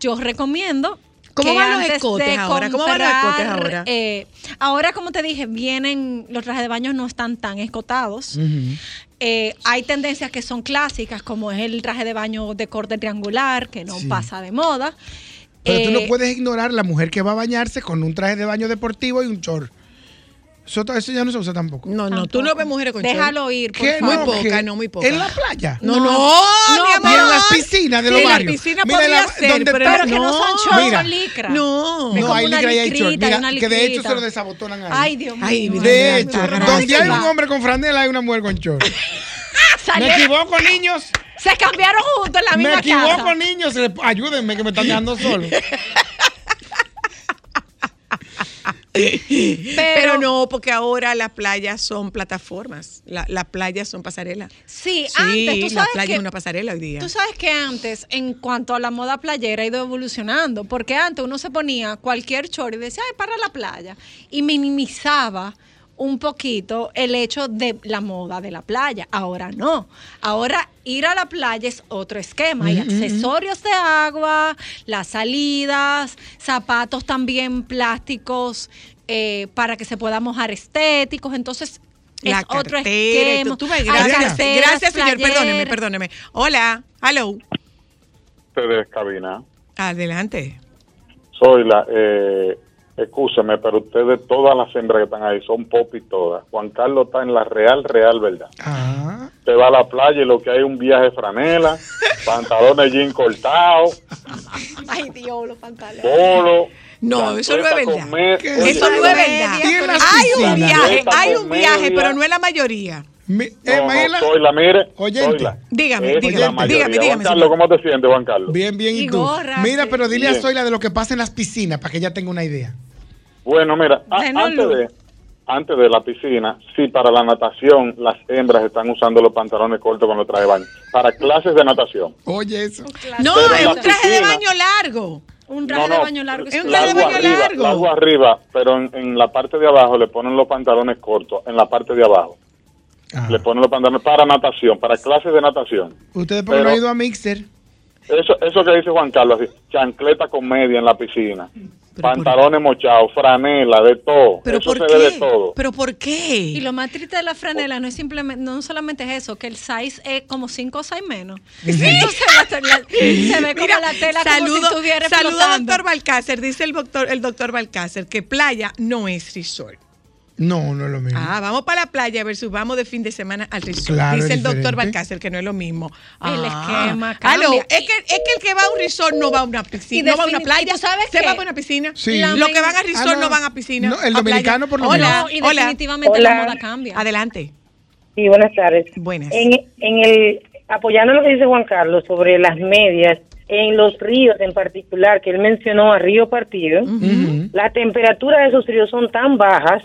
yo recomiendo. ¿Cómo van los escotes ahora? ¿Cómo van los escotes ahora? eh, ahora, como te dije, vienen, los trajes de baño no están tan escotados. Eh, hay tendencias que son clásicas, como es el traje de baño de corte triangular, que no Sí. pasa de moda. Pero tú no Eh, puedes ignorar la mujer que va a bañarse con un traje de baño deportivo y un short. Eso, eso ya no se usa tampoco. No, no, tú no ves mujeres con Déjalo ir, por ¿Qué? Muy favor. No, poca, no, muy poca. En la playa. No, no, No, mi y amor. en las piscinas de los sí, barrios. la piscina Mira, podría la- ser, donde- pero, Pero que no son Mira. son licra. No. No, hay licra y hay short. Mira, que de hecho se lo desabotonan ahí. Ay, Dios mío. Ay, De Dios, hecho, está grande. donde hay un hombre con franela hay una mujer con short. ¿Me equivoco, niños? se cambiaron juntos en la Me misma equivoco, casa. niños. Le- Ayúdenme que me están dejando solo. Pero, no, porque ahora las playas son plataformas. La- las playas son pasarelas. Sí, Sí, antes, tú la sabes playa que, es una pasarela hoy día. Tú sabes que antes, en cuanto a la moda playera, ha ido evolucionando. Porque antes uno se ponía cualquier short y decía, ay, para la playa. Y minimizaba un poquito el hecho de la moda de la playa. Ahora no. Ahora ir a la playa es otro esquema. Hay accesorios de agua, las salidas, zapatos también plásticos eh, para que se pueda mojar estéticos. Entonces, la es otro cartera, esquema. tú- tú Hay gracias, carteras, gracias, señor. Perdóneme, playeras. perdóneme. Hola, hello. ustedes, cabina. Adelante. Soy la, eh, escúcheme, pero ustedes, todas las hembras que están ahí, son pop y todas. Juan Carlos está en la real, real, ¿verdad? Ah, Te va a la playa y lo que hay es un viaje de franela, pantalones jean cortados, Ay, Dios, los pantalones. polo. No, eso no es verdad. con me- ¿Qué Oye, Eso no es verdad. Hay un viaje, hay un viaje, pero no es la mayoría. Mi- No, eh, no, Mayela, soy la, mire. Oyente. soy la. Dígame, Es dígame, dígame, dígame, Juan Carlos. ¿cómo te sientes, Juan Carlos? bien, bien, ¿y Y tú? gorra, Mira, pero dile a Bien. Zoila de lo que pasa en las piscinas para que ella tenga una idea. Bueno, mira, a- antes, de, antes de la piscina, sí, para la natación, las hembras están usando los pantalones cortos con los trajes de baño. Para clases de natación. Oye, eso. No, Pero es un traje de piscina- baño largo. Un traje No, de no, baño largo. Es un traje de baño arriba, largo. la agua arriba, pero en, en la parte de abajo le ponen los pantalones cortos, en la parte de abajo. Le ponen los pantalones para natación, para clases de natación. Ustedes porque no Pero- han ido a Mixer. Eso, eso que dice Juan Carlos, chancleta con media en la piscina, Pero por- pantalones mochados, franela, de todo. ¿Pero eso por se qué? ve de todo. ¿Pero por qué? Y lo más triste de la franela no es simplemente, no solamente es eso, que el size es como 5 o 6 menos. Entonces la- la- se ve como la tela como saludo, si estuviera saludo flotando. doctor Balcácer. Dice el doctor, el doctor Balcácer que playa no es resort. No, no es lo mismo. Ah, vamos para la playa versus vamos de fin de semana al resort. Claro, Dice el doctor. Balcácer que no es lo mismo. El Ah. esquema Aló, cambia. es que, es que el que va a un resort no va a una piscina, no va a una playa. ¿y tú sabes se qué? va para una piscina. Sí. Los que van a resort Ah, no. no. van a piscina. No, el a playa. dominicano por lo Hola, No, y hola. definitivamente la moda cambia. Adelante. Sí, buenas tardes. Buenas. En, en el, apoyando lo que dice Juan Carlos sobre las medias, en los ríos en particular, que él mencionó a Río Partido, Ujú. la temperatura de esos ríos son tan bajas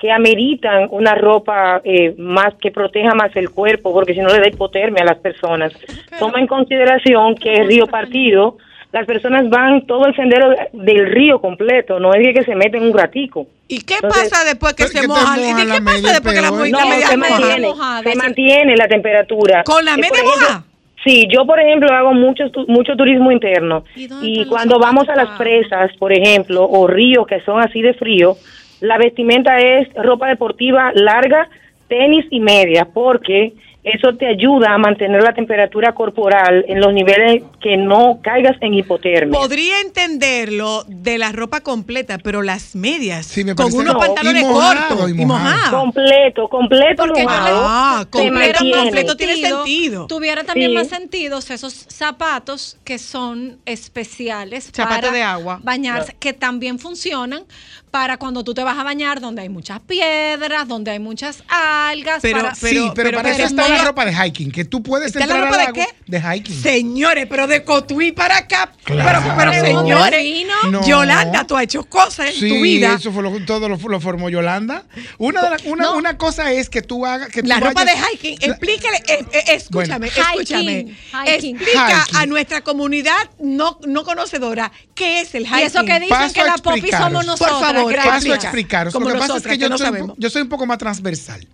que ameritan una ropa eh, más que proteja más el cuerpo, porque si no le da hipotermia a las personas. Toma en consideración que el Río Partido, las personas van todo el sendero del río completo, no es que se meten un ratico. ¿Y qué Entonces- pasa después que se mojan? ¿Y moja qué la pasa media después que la, la No, media se mantiene, mojada, se mantiene la temperatura. ¿Con la Eh, media moja? Sí, yo por ejemplo hago mucho, tu- mucho turismo interno ¿Y cuando vamos a las presas, por ejemplo, o ríos que son así de frío, la vestimenta es ropa deportiva larga, tenis y media, porque eso te ayuda a mantener la temperatura corporal en los niveles que no caigas en hipotermia. Podría entenderlo de la ropa completa, pero las medias Sí, me con unos No, pantalones y mojado, cortos y y mojado. mojados. Completo, completo Porque yo mojado, le- Ah, completo, tiene sentido. Tuviera también Sí. más sentido esos zapatos que son especiales Zapatos para de agua. bañarse, que también funcionan para cuando tú te vas a bañar donde hay muchas piedras, donde hay muchas algas. Pero- para- sí, pero, pero- para pero eso está no- la ropa de hiking, que tú puedes ¿Está la ropa al de qué? de hiking. Señores, pero de Cotuí para acá. Claro. Pero, señores. No. Yolanda, tú has hecho cosas en Sí, tu vida. eso fue lo, todo lo, lo formó Yolanda. Una, de la- una, No. una cosa es que tú hagas que tú La ropa de hiking, explícale, eh, eh, escúchame, Bueno. escúchame. Hiking, hiking. Explica Hiking. a nuestra comunidad no, no conocedora qué es el hiking. Y eso que dicen Paso que la popi somos Por nosotros. Favor. Paso a explicaros. Como lo que pasa es que que yo, no soy un, sabemos. po- yo soy un poco más transversal.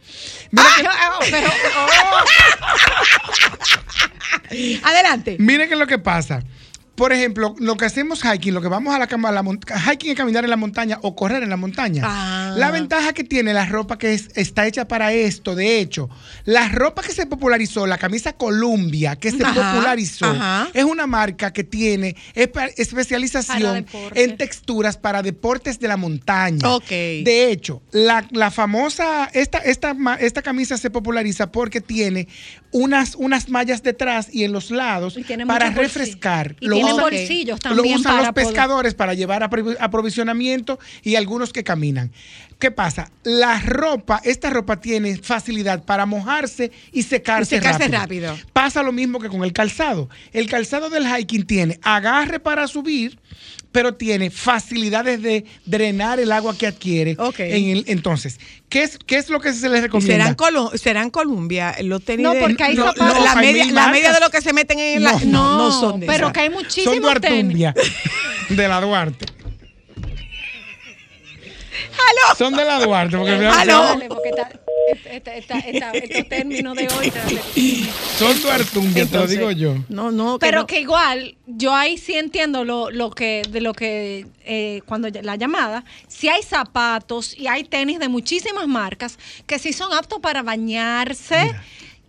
Mira que- Ah, pero, Adelante. Miren qué es lo que pasa. Por ejemplo, lo que hacemos hiking, lo que vamos a la cama, a la hiking es caminar en la montaña o correr en la montaña. Ah. La ventaja que tiene la ropa que es- está hecha para esto, de hecho, la ropa que se popularizó, la camisa Columbia que se Ajá, popularizó, ajá. es una marca que tiene especialización en texturas para deportes de la montaña. Ok. De hecho, la, la famosa, esta, esta, esta camisa se populariza porque tiene unas, unas mallas detrás y en los lados para refrescar. Y Lo usan- bolsillos Lo también usan para los poder- pescadores para llevar apro- aprovisionamiento y algunos que caminan. ¿Qué pasa? La ropa, esta ropa tiene facilidad para mojarse y secarse, Y secarse rápido. Pasa lo mismo que con el calzado. El calzado del hiking tiene agarre para subir, pero tiene facilidades de drenar el agua que adquiere. Ok. En el- entonces, ¿qué es, ¿qué es lo que se les recomienda? serán, Colo- serán Columbia, los tenis No, porque hay no, zapatos- no, la, hay media, la media de lo que se meten en la... No, No, no, son de pero que hay Son muchísimos tenis. Duartumbia, de la Duarte. Son de la Duarte, porque me- Aló. Dale, porque está- esta- esta- esta- estos términos de hoy. son Duartumbia, te lo digo yo. No, no, que Pero no. que igual, yo ahí sí entiendo lo, lo que, de lo que, eh, cuando la llamada, si hay zapatos y hay tenis de muchísimas marcas que sí son aptos para bañarse.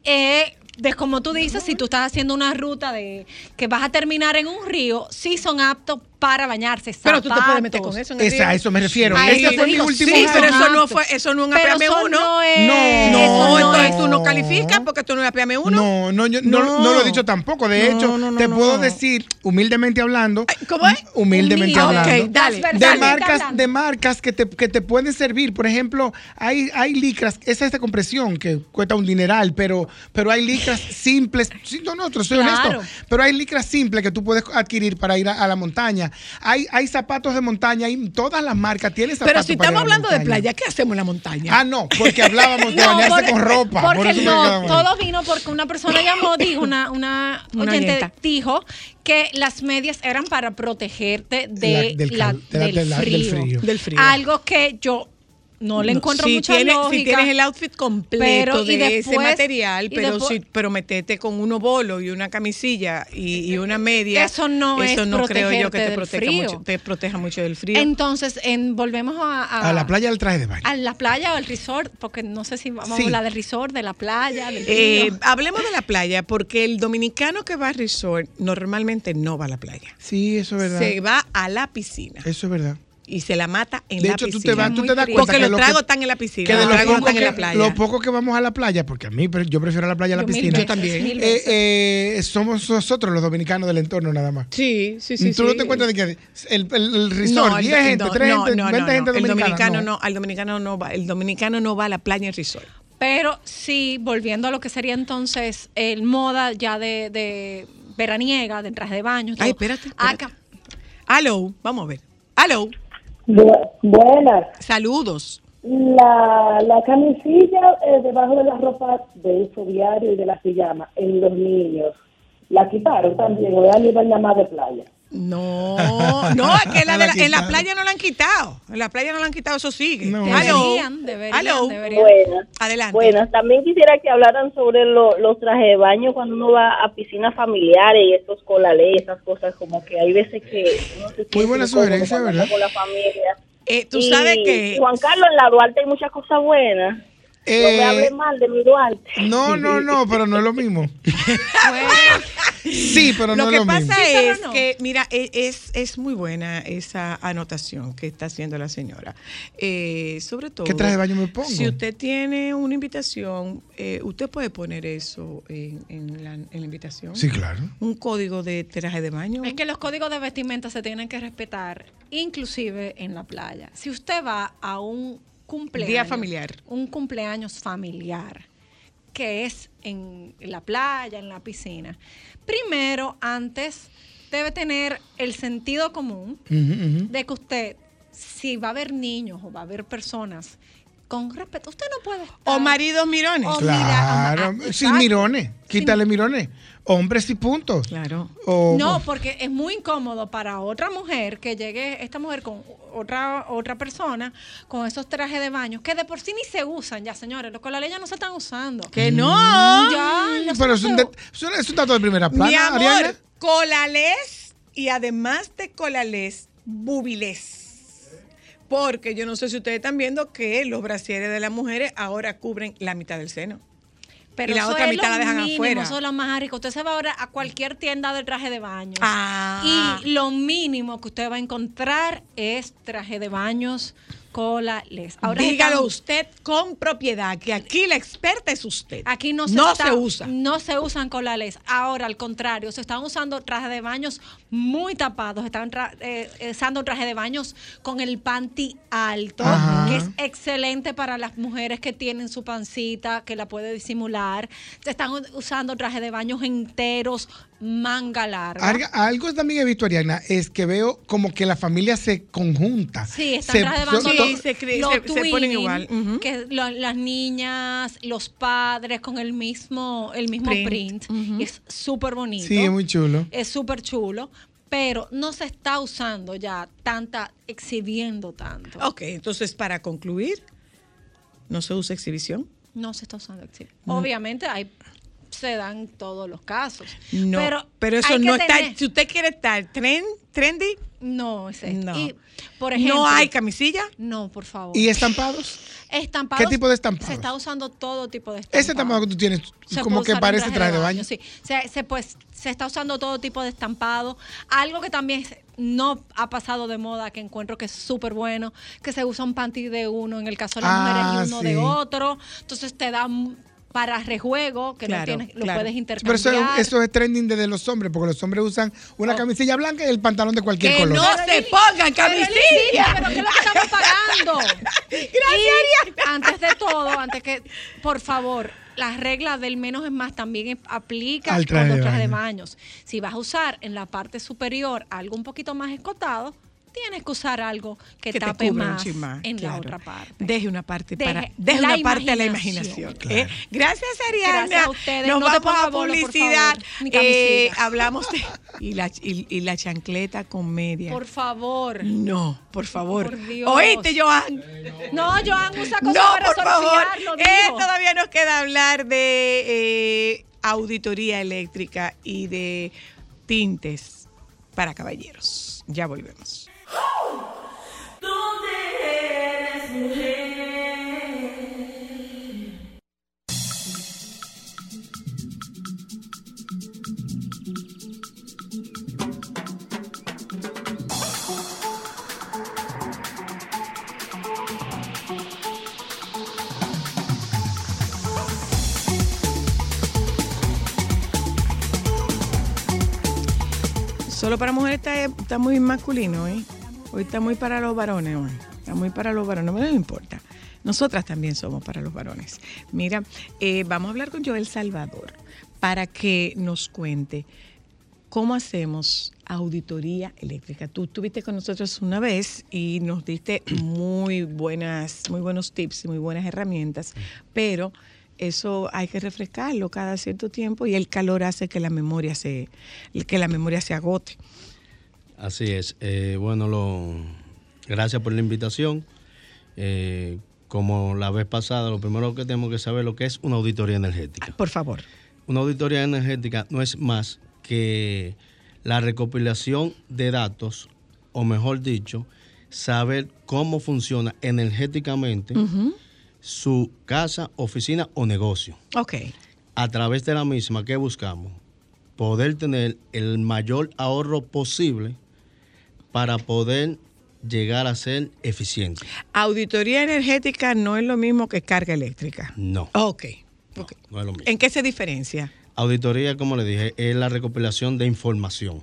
eh, de como tú dices, si tú estás haciendo una ruta de que vas a terminar en un río, sí son aptos para bañarse. Pero tú te puedes meter zapatos. con eso en el Esa, a eso me refiero. A Ese eso fue mi último Sí, pero eso no fue, eso no es un Pero APM eso 1. no es- No, No, eso entonces es- tú no calificas porque tú no eres APM 1. No, no, yo no, No. no lo he dicho tampoco. De No, hecho, no, no, te no. puedo decir, humildemente hablando, ¿cómo es? humildemente Humilde. hablando, Ok, dale. De Dale. marcas, de marcas que te, que te pueden servir. Por ejemplo, hay, hay licras, esa es de compresión que cuesta un dineral, pero, pero hay licras simples. Sí, no, no, te soy Claro. honesto. Pero hay licras simples que tú puedes adquirir para ir a, a la montaña. Hay, hay zapatos de montaña, hay todas las marcas tienen zapatos Pero si para estamos hablando de playa, ¿qué hacemos en la montaña? Ah, no, porque hablábamos de No, bañarse por- con ropa. por Porque eso no, todo vino porque una persona llamó, dijo, una, una Una oyente oyenta. dijo que las medias eran para protegerte de La- del la- cal- de la- del, de la- del frío. frío. Del frío. Algo que yo no le encuentro si mucha tienes, lógica. Si tienes el outfit completo pero- y de ese material, pero después- si, pero metete con unos bolos y una camisilla y, y una media. Eso no es no creo yo que te del proteja frío. mucho, te proteja mucho del frío. Entonces, en, volvemos a, a, A la playa del traje de baño. a la playa o al resort, porque no sé si vamos Sí. a hablar del resort, de la playa, del Eh, hablemos de la playa, porque el dominicano que va a resort normalmente no va a la playa. Sí, eso es verdad. Se va a la piscina Eso es verdad. Y se la mata en De la hecho, tú piscina. te, vas, tú te das cuenta Porque que los lo tragos están en la piscina. que de los lo tragos están en que, la playa. lo poco que vamos a la playa, porque a mí yo prefiero la playa a la Yo mil piscina. veces, también. Eh, eh, somos nosotros los dominicanos del entorno nada más. Sí, sí, sí. Tú no sí. te encuentras de que el, el, el resort, No, el 10 do- gente, no, 3 no, gente, no, 20 no, gente no. El dominicana. dominicano no. al dominicano no va, el dominicano no va a la playa en resort. Pero sí, volviendo a lo que sería entonces el moda ya de, de veraniega, de traje de baño. Ay, todo. espérate, espérate. Acá- Aló, vamos a ver. Aló, Bu- buenas. saludos. La, la camisilla eh, debajo de la ropa de uso diario y de la pijama en los niños, ¿la quitaron también o es a nivel nada más de playa? No, no, es que la de La en la playa no la han quitado. En la playa no la han quitado, eso sigue. No. Aló. Deberían, deberían, Aló. deberían. Buenas. Adelante. Buenas. También quisiera que hablaran sobre lo- los trajes de baño cuando uno va a piscinas familiares y estos colales, esas cosas como que hay veces que uno se siente buena incómodo sugerencia, ¿verdad? Con la familia. Eh, Tú Y- sabes que... Juan Carlos, en la Duarte hay muchas cosas buenas. No Eh, me hable mal de mi Duarte. No, no, no, pero no es lo mismo. sí, pero Lo no que es lo pasa mismo. pero es no. que, mira, e- es, es muy buena esa anotación que está haciendo la señora. Eh, sobre todo. ¿Qué traje de baño me pongo? Si usted tiene una invitación, eh, usted puede poner eso en, en la, en la invitación. Sí, claro. Un código de traje de baño. Es que los códigos de vestimenta se tienen que respetar, inclusive en la playa. Si usted va a un cumpleaños, Día familiar. un cumpleaños familiar, que es en la playa, en la piscina, primero, antes, debe tener el sentido común de que usted, si va a haber niños o va a haber personas, con respeto, usted no puede estar... O maridos mirones. O mira, Claro, ah, sin mirones. Quítale mirones. Hombres y puntos. Claro. O- No, porque es muy incómodo para otra mujer que llegue esta mujer con otra otra persona con esos trajes de baño que de por sí ni se usan ya, señores. Los colales ya no se están usando. Que no. Ya, no se Pero es un, det- es un- dato de primera plana, Mi amor, Ariana. colales y además de colales, bubilés. Porque yo no sé si ustedes están viendo que los brasieres de las mujeres ahora cubren la mitad del seno. Pero y la otra mitad la dejan mínimo, afuera. Eso es lo más rico. Usted se va ahora a cualquier tienda de traje de baño. Ah. Y lo mínimo que usted va a encontrar es traje de baños colales. Ahora Dígalo están- usted con propiedad, que aquí la experta es usted. Aquí no se, no está- se usa. No se usan colales. Ahora, al contrario, se están usando trajes de baños muy tapados. Están tra- eh, usando trajes de baños con el panty alto, Ajá. que es excelente para las mujeres que tienen su pancita, que la puede disimular. Se están usando trajes de baños enteros, manga larga. Algo también he visto, Ariana, es que veo como que la familia se conjunta. Sí, están Se- so- Sí, se se- se ponen igual. Que lo- las niñas, los padres con el mismo, el mismo Print, print. ujú. y es súper bonito. Sí, es muy chulo. Es súper chulo. Pero no se está usando ya tanta, exhibiendo tanto. Ok, entonces para concluir, no se usa exhibición. No se está usando exhibición. Mm. Obviamente hay se dan todos los casos. No, pero, pero, eso no está. Si usted quiere estar trend, trendy, No, es esto. No. Y, por ejemplo, no hay camisilla. No, por favor. ¿Y estampados? Estampados, ¿Qué tipo de estampados? Se está usando todo tipo de estampados. Ese estampado que tú tienes, Se como que parece traje de baño. Sí, se, se, pues, se está usando todo tipo de estampado. Algo que también no ha pasado de moda, que encuentro que es súper bueno, que se usa un panty de uno, en el caso de las Ah, mujeres y uno sí. de otro. Entonces te da para rejuego, que Claro, no tienes, lo claro. puedes Pero intercambiar. eso, es- eso es trending desde los hombres, porque los hombres usan una Oh. camisilla blanca y el pantalón de cualquier Que color. no se pongan Pero, camisilla. pero ¿qué es lo que estamos pagando? Gracias, Y antes de todo, antes que, por favor, las reglas del menos es más también aplica Al con traje los de trajes de baño. baños. Si vas a usar en la parte superior algo un poquito más escotado, tienes que usar algo que, que te tape más en la otra parte. Deje una parte Deje para, deje la una parte a la imaginación. ¿eh? Gracias, Ariana. Gracias a ustedes. Nos No vamos a publicidad. Eh, hablamos de y la, y, y la chancleta con media. Por favor. no, por favor. Por Dios. Oíste, Joan. No, Joan, usa cosas No, para por favor. Eh, todavía nos queda hablar de eh, auditoría eléctrica y de tintes para caballeros. Ya volvemos. Solo para mujeres está, está muy masculino, ¿eh? Hoy está muy para los varones, hoy. Está muy para los varones, no me importa. Nosotras también somos para los varones. Mira, eh, vamos a hablar con Joel Salvador para que nos cuente cómo hacemos auditoría eléctrica. Tú estuviste con nosotros una vez y nos diste muy buenas, muy buenos tips y muy buenas herramientas, pero eso hay que refrescarlo cada cierto tiempo y el calor hace que la memoria se, que la memoria se agote. Así es. Eh, bueno, lo, gracias por la invitación. Eh, como la vez pasada, lo primero que tenemos que saber lo que es una auditoría energética. Por favor. Una auditoría energética no es más que la recopilación de datos, o mejor dicho, saber cómo funciona energéticamente su casa, oficina o negocio. Ok. A través de la misma, ¿qué buscamos? Poder tener el mayor ahorro posible para poder llegar a ser eficiente. Auditoría energética no es lo mismo que carga eléctrica. No, Ok. no, ok. no es lo mismo. ¿En qué se diferencia? Auditoría, como le dije, es la recopilación de información.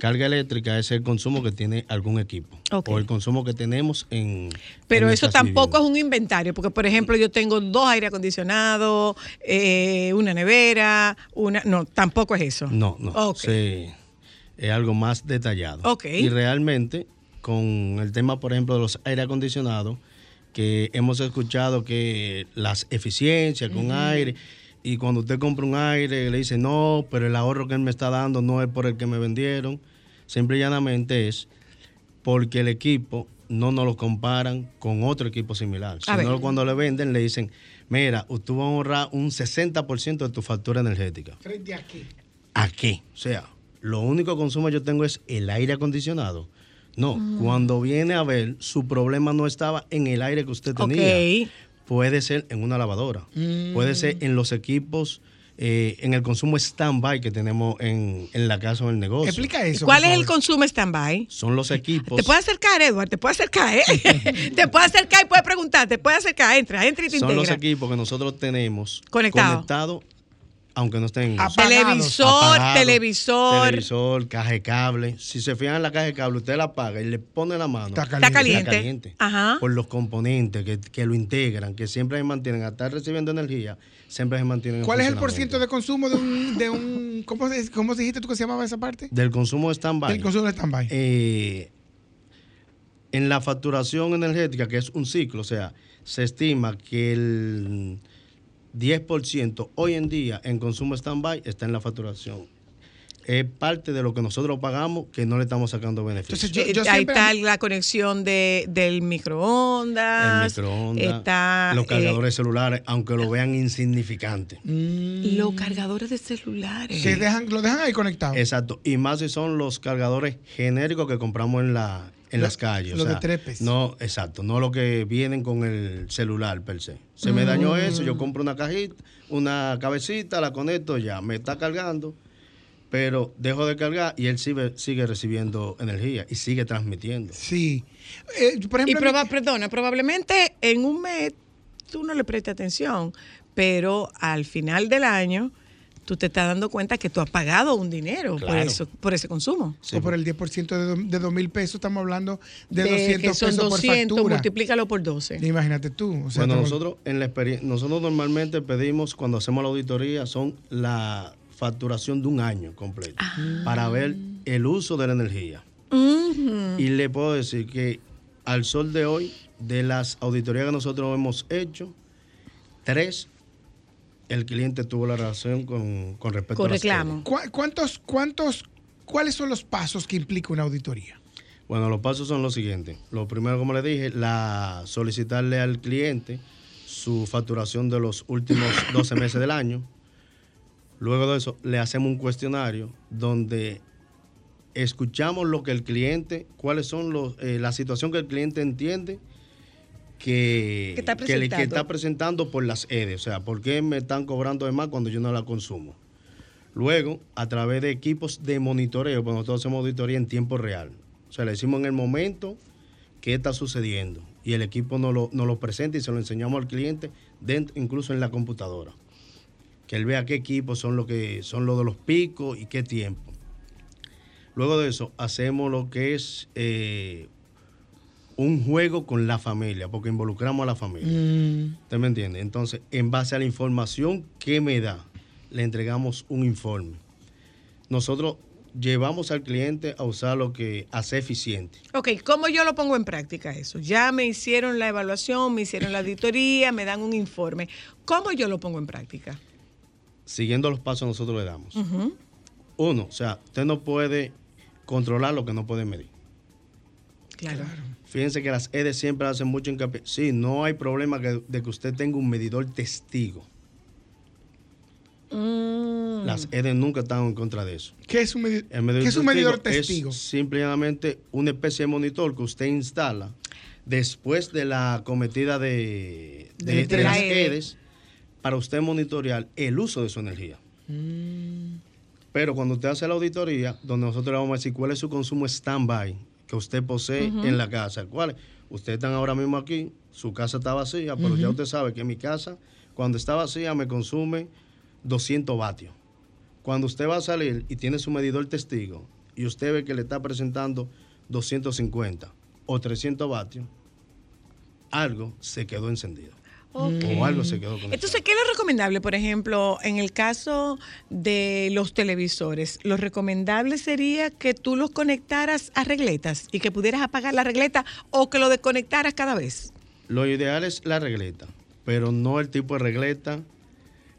Carga eléctrica es el consumo que tiene algún equipo Ok. o el consumo que tenemos en. Pero en eso tampoco viviendas. es un inventario, porque por ejemplo yo tengo dos aire acondicionados, eh, una nevera, una... No, tampoco es eso. No, no. Ok. Sí, es algo más detallado. Y realmente, con el tema, por ejemplo, de los aire acondicionados, que hemos escuchado que las eficiencias con aire, y cuando usted compra un aire, le dice, no, pero el ahorro que él me está dando no es por el que me vendieron. Simple y llanamente es porque el equipo no nos lo comparan con otro equipo similar. A Sino ver. cuando le venden, le dicen, mira, usted va a ahorrar un 60% de tu factura energética. Frente a aquí. ¿A qué? O sea, lo único consumo que yo tengo es el aire acondicionado. No, cuando viene a ver, su problema no estaba en el aire que usted tenía. Ok. Puede ser en una lavadora, puede ser en los equipos, eh, en el consumo stand-by que tenemos en, en la casa o en el negocio. Explica eso. ¿Cuál es el consumo stand-by? Son los equipos. Te puede acercar, Edward, te puede acercar, ¿eh? te puede acercar y puede preguntar, te puede acercar, entra, entra y te son los equipos que nosotros tenemos Conectado. Aunque no estén en uso. Televisor, televisor. televisor, caja de cable. Si se fijan en la caja de cable, usted la apaga y le pone la mano. Está Está caliente. Ajá. Por los componentes que, que lo integran, que siempre se mantienen, a estar recibiendo energía, siempre se mantienen. en ¿Cuál es el porciento de consumo de un, de un ¿cómo, se- ¿cómo dijiste tú que se llamaba esa parte? Del consumo de stand-by. Del consumo de stand-by. Eh, en la facturación energética, que es un ciclo, o sea, se estima que el 10% hoy en día en consumo stand-by está en la facturación. Es parte de lo que nosotros pagamos que no le estamos sacando beneficio. Eh, Ahí está la conexión de, del microondas. el microondas, Está, los eh, cargadores celulares, aunque lo vean insignificante. los cargadores de celulares. Que dejan, lo dejan ahí conectado. Exacto. Y más si son los cargadores genéricos que compramos en la en Lo- las calles. o lo de sea, trepes. No, exacto. No lo que vienen con el celular per se. Se me dañó Mm. eso, yo compro una cajita, una cabecita, la conecto, ya me está cargando. Pero dejo de cargar y él sigue, sigue recibiendo energía y sigue transmitiendo. Sí. Eh, por y ejemplo, proba- perdona, probablemente en un mes tú no le prestes atención, pero al final del año tú te estás dando cuenta que tú has pagado un dinero por, eso, por ese consumo. o por el 10% de, de 2 mil pesos, estamos hablando de, De 200 que son pesos 200, por factura. multiplícalo por 12. Imagínate tú. O sea, bueno, nosotros en la experien- nosotros normalmente pedimos cuando hacemos la auditoría son la facturación de un año completo Ah. para ver el uso de la energía. Y le puedo decir que al sol de hoy, de las auditorías que nosotros hemos hecho, tres, el cliente tuvo la relación con, con respecto a las EDE. ¿Cu- ¿Cuántos, cuántos, ¿Cuáles son los pasos que implica una auditoría? Bueno, los pasos son los siguientes. Lo primero, como le dije, la solicitarle al cliente su facturación de los últimos 12 meses del año. Luego de eso, le hacemos un cuestionario donde escuchamos lo que el cliente, cuáles son los, eh, la situación que el cliente entiende que, Que está que está presentando por las EDE. O sea, ¿por qué me están cobrando de más cuando yo no la consumo? Luego, a través de equipos de monitoreo, pues nosotros hacemos auditoría en tiempo real. O sea, le decimos en el momento qué está sucediendo. Y el equipo nos lo, nos lo presenta y se lo enseñamos al cliente, dentro, incluso en la computadora. Que él vea qué equipos son los que son los de los picos y qué tiempo. Luego de eso, hacemos lo que es eh, un juego con la familia, porque involucramos a la familia. Mm. ¿Usted me entiende? Entonces, en base a la información que me da, le entregamos un informe. Nosotros llevamos al cliente a usar lo que hace eficiente. Ok, ¿cómo yo lo pongo en práctica eso? Ya me hicieron la evaluación, me hicieron la auditoría, me dan un informe. ¿Cómo yo lo pongo en práctica? Siguiendo los pasos nosotros le damos. Uno, o sea, usted no puede controlar lo que no puede medir. Claro. Fíjense que las EDE siempre hacen mucho hincapié. Sí, no hay problema que- de que usted tenga un medidor testigo. Mm. Las EDE nunca están en contra de eso. ¿Qué es un, medi- El medidor ¿qué es un medidor testigo? Es simplemente una especie de monitor que usted instala después de la cometida de, de, De- de de la las EDE. EDES para usted monitorear el uso de su energía. Pero cuando usted hace la auditoría, donde nosotros le vamos a decir cuál es su consumo stand-by que usted posee en la casa, cuál es? Ustedes están ahora mismo aquí, su casa está vacía, pero ya usted sabe que mi casa, cuando está vacía, me consume 200 vatios. Cuando usted va a salir y tiene su medidor testigo y usted ve que le está presentando 250 o 300 vatios, algo se quedó encendido. O algo se quedó conectado. Entonces, ¿qué es lo recomendable? Por ejemplo, en el caso de los televisores, lo recomendable sería que tú los conectaras a regletas y que pudieras apagar la regleta o que lo desconectaras cada vez. Lo ideal es la regleta, pero no el tipo de regleta.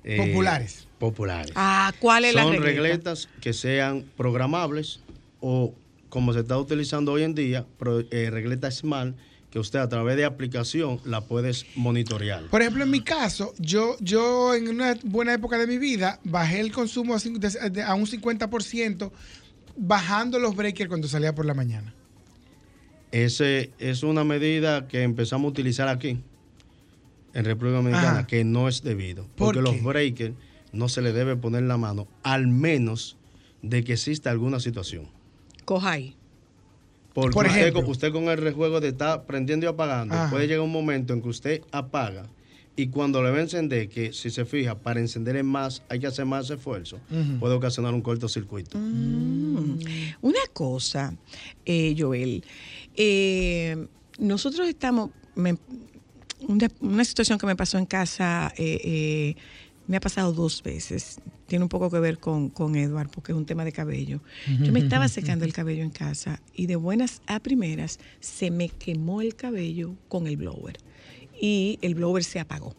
eh, Populares. Populares. Ah, ¿cuál es la Son regleta? regletas que sean programables o, como se está utilizando hoy en día, pro- eh, regleta Smart, que usted a través de aplicación la puedes monitorear. Por ejemplo, en mi caso, yo, yo en una buena época de mi vida bajé el consumo a, a un 50% bajando los breakers cuando salía por la mañana. Ese es una medida que empezamos a utilizar aquí, en República Dominicana, Ajá. que no es debido. ¿Por Porque qué? los breakers no se le debe poner la mano, al menos de que exista alguna situación. Coja ahí. Porque Por usted, ejemplo. con- usted con el rejuego de estar prendiendo y apagando, Ajá. puede llegar un momento en que usted apaga, Y cuando le va a encender, que si se fija, para encender más hay que hacer más esfuerzo, puede ocasionar un cortocircuito. Mm. Una cosa, eh, Joel, eh, nosotros estamos, me- una, una situación que me pasó en casa, eh, eh, me ha pasado dos veces, tiene un poco que ver con, con Edward, porque es un tema de cabello. Yo me estaba secando el cabello en casa y de buenas a primeras se me quemó el cabello con el blower y el blower se apagó.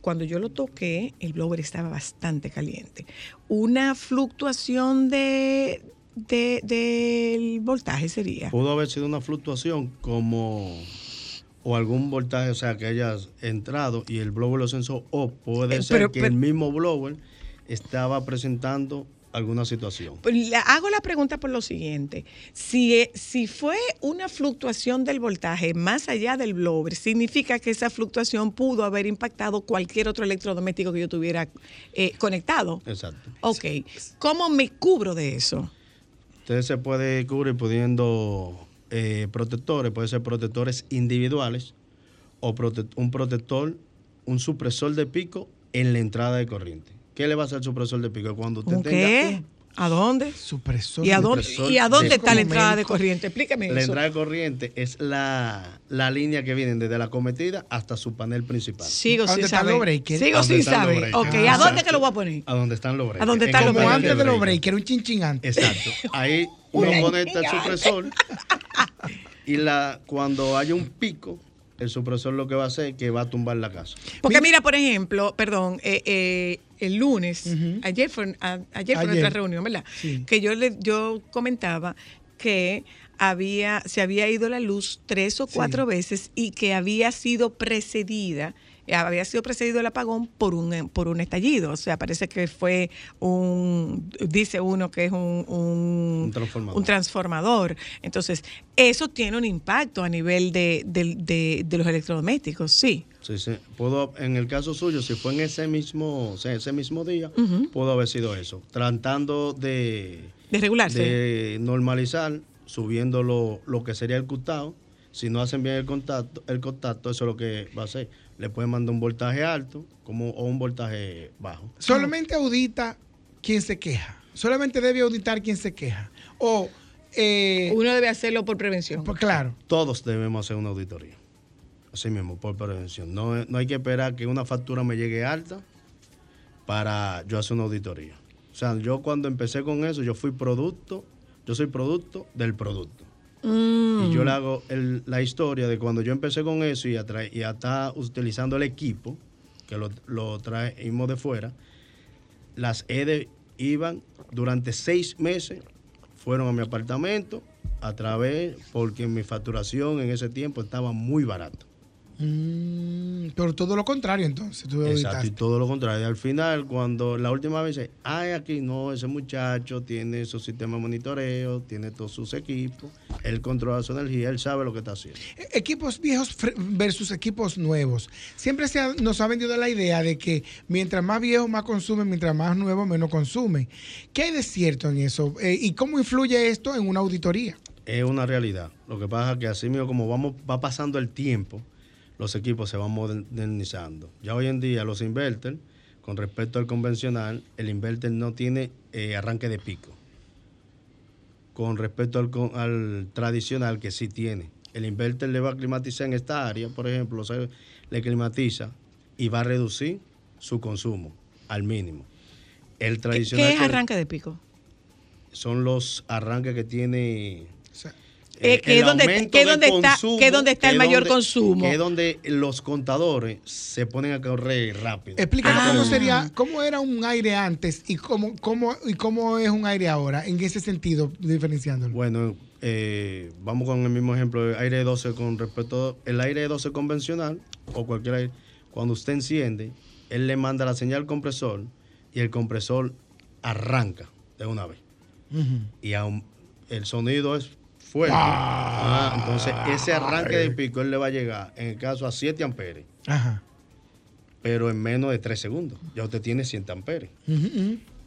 Cuando yo lo toqué, el blower estaba bastante caliente. Una fluctuación de, de- del voltaje sería. Pudo haber sido una fluctuación como o algún voltaje, o sea, que hayas entrado y el blower lo sensó, o puede Eh, ser pero- que pero- el mismo blower estaba presentando alguna situación. Pues, hago la pregunta por lo siguiente. Si, eh, si fue una fluctuación del voltaje más allá del blower, significa que esa fluctuación pudo haber impactado cualquier otro electrodoméstico que yo tuviera eh, conectado. Exacto. Ok. ¿Cómo me cubro de eso? Usted se puede cubrir pudiendo eh, protectores, puede ser protectores individuales o prote- un protector, un supresor de pico en la entrada de corriente. ¿Qué le va a hacer el supresor de pico? Cuando usted ¿Un tenga qué? ¿A dónde? Supresor. ¿Y a dónde, y a dónde de está la entrada de corriente? Explícame La eso. entrada de corriente es la, la línea que viene desde la cometida hasta su panel principal. Sigo ¿A sin dónde están saber. los breakers? Sigo ¿A dónde sin saber. breakers? Ok, Ah, ¿a dónde exacto. que lo voy a poner? A donde están los breakers. dónde En están los Como cometido antes de los breaker. breakers, un chinchín antes. Exacto. Ahí uno conecta el supresor y la cuando haya un pico, el supresor lo que va a hacer es que va a tumbar la casa. Porque mira, por ejemplo, perdón, eh, eh, el lunes, ayer fue, a- ayer fue nuestra reunión, ¿verdad? Sí. Que yo le, yo comentaba que había, se había ido la luz tres o cuatro veces y que había sido precedida, había sido precedido el apagón por un, eh, por un estallido. O sea, parece que fue un, dice uno que es un, un, Un transformador. un transformador. Entonces, eso tiene un impacto a nivel de, de- de los electrodomésticos, sí. Sí, sí. Pudo, en el caso suyo, si fue en ese mismo, o sea, ese mismo día, pudo haber sido eso. Tratando de, De regularse. de normalizar, subiendo lo, lo que sería el costado. Si no hacen bien el contacto, el contacto, eso es lo que va a hacer. Le pueden mandar un voltaje alto como, o un voltaje bajo. Solamente audita quien se queja. Solamente debe auditar quien se queja. O, eh, Uno debe hacerlo por prevención. pues claro. Todos debemos hacer una auditoría. Así mismo, por prevención. No, no hay que esperar que una factura me llegue alta para yo hacer una auditoría. O sea, yo cuando empecé con eso, yo fui producto, yo soy producto del producto. Y yo le hago el- la historia de cuando yo empecé con eso y, atra- y hasta utilizando el equipo, que lo, lo traímos de fuera, las EDE iban durante seis meses, fueron a mi apartamento a través, porque mi facturación en ese tiempo estaba muy barata. Mm, pero todo lo contrario entonces. Tú Exacto, y todo lo contrario. Al final, cuando la última vez dice, ay, aquí no, ese muchacho tiene su sistema de monitoreo, tiene todos sus equipos, él controla su energía, él sabe lo que está haciendo. Eh, Equipos viejos versus equipos nuevos. Siempre se ha- nos ha vendido la idea de que mientras más viejos más consumen, mientras más nuevos menos consumen. ¿Qué hay de cierto en eso? Eh, ¿Y cómo influye esto en una auditoría? Es una realidad. Lo que pasa es que así mismo, como vamos, va pasando el tiempo, los equipos se van modernizando. Ya hoy en día los inverter, con respecto al convencional, el inverter no tiene eh, arranque de pico. Con respecto al, al tradicional, que sí tiene. El inverter le va a climatizar en esta área, por ejemplo, o sea, le climatiza y va a reducir su consumo al mínimo. El ¿Qué, tradicional qué es arranque de pico? son los arranques que tiene Eh, eh, que es donde- que donde está- consumo, que donde está que el mayor donde- consumo. Que es donde los contadores se ponen a correr rápido. Explícanos Ah. cómo sería, cómo era un aire antes y cómo, cómo, y cómo es un aire ahora, en ese sentido, diferenciándolo. Bueno, eh, vamos con el mismo ejemplo, el aire de 12 con respecto el aire de 12 convencional o cualquier aire, cuando usted enciende, él le manda la señal al compresor y el compresor arranca de una vez. Y aún el sonido es fuerte. Ah, entonces, ese arranque de pico él le va a llegar, en el caso, a 7 amperes. Ajá. pero en menos de 3 segundos. Ya usted tiene 100 amperes.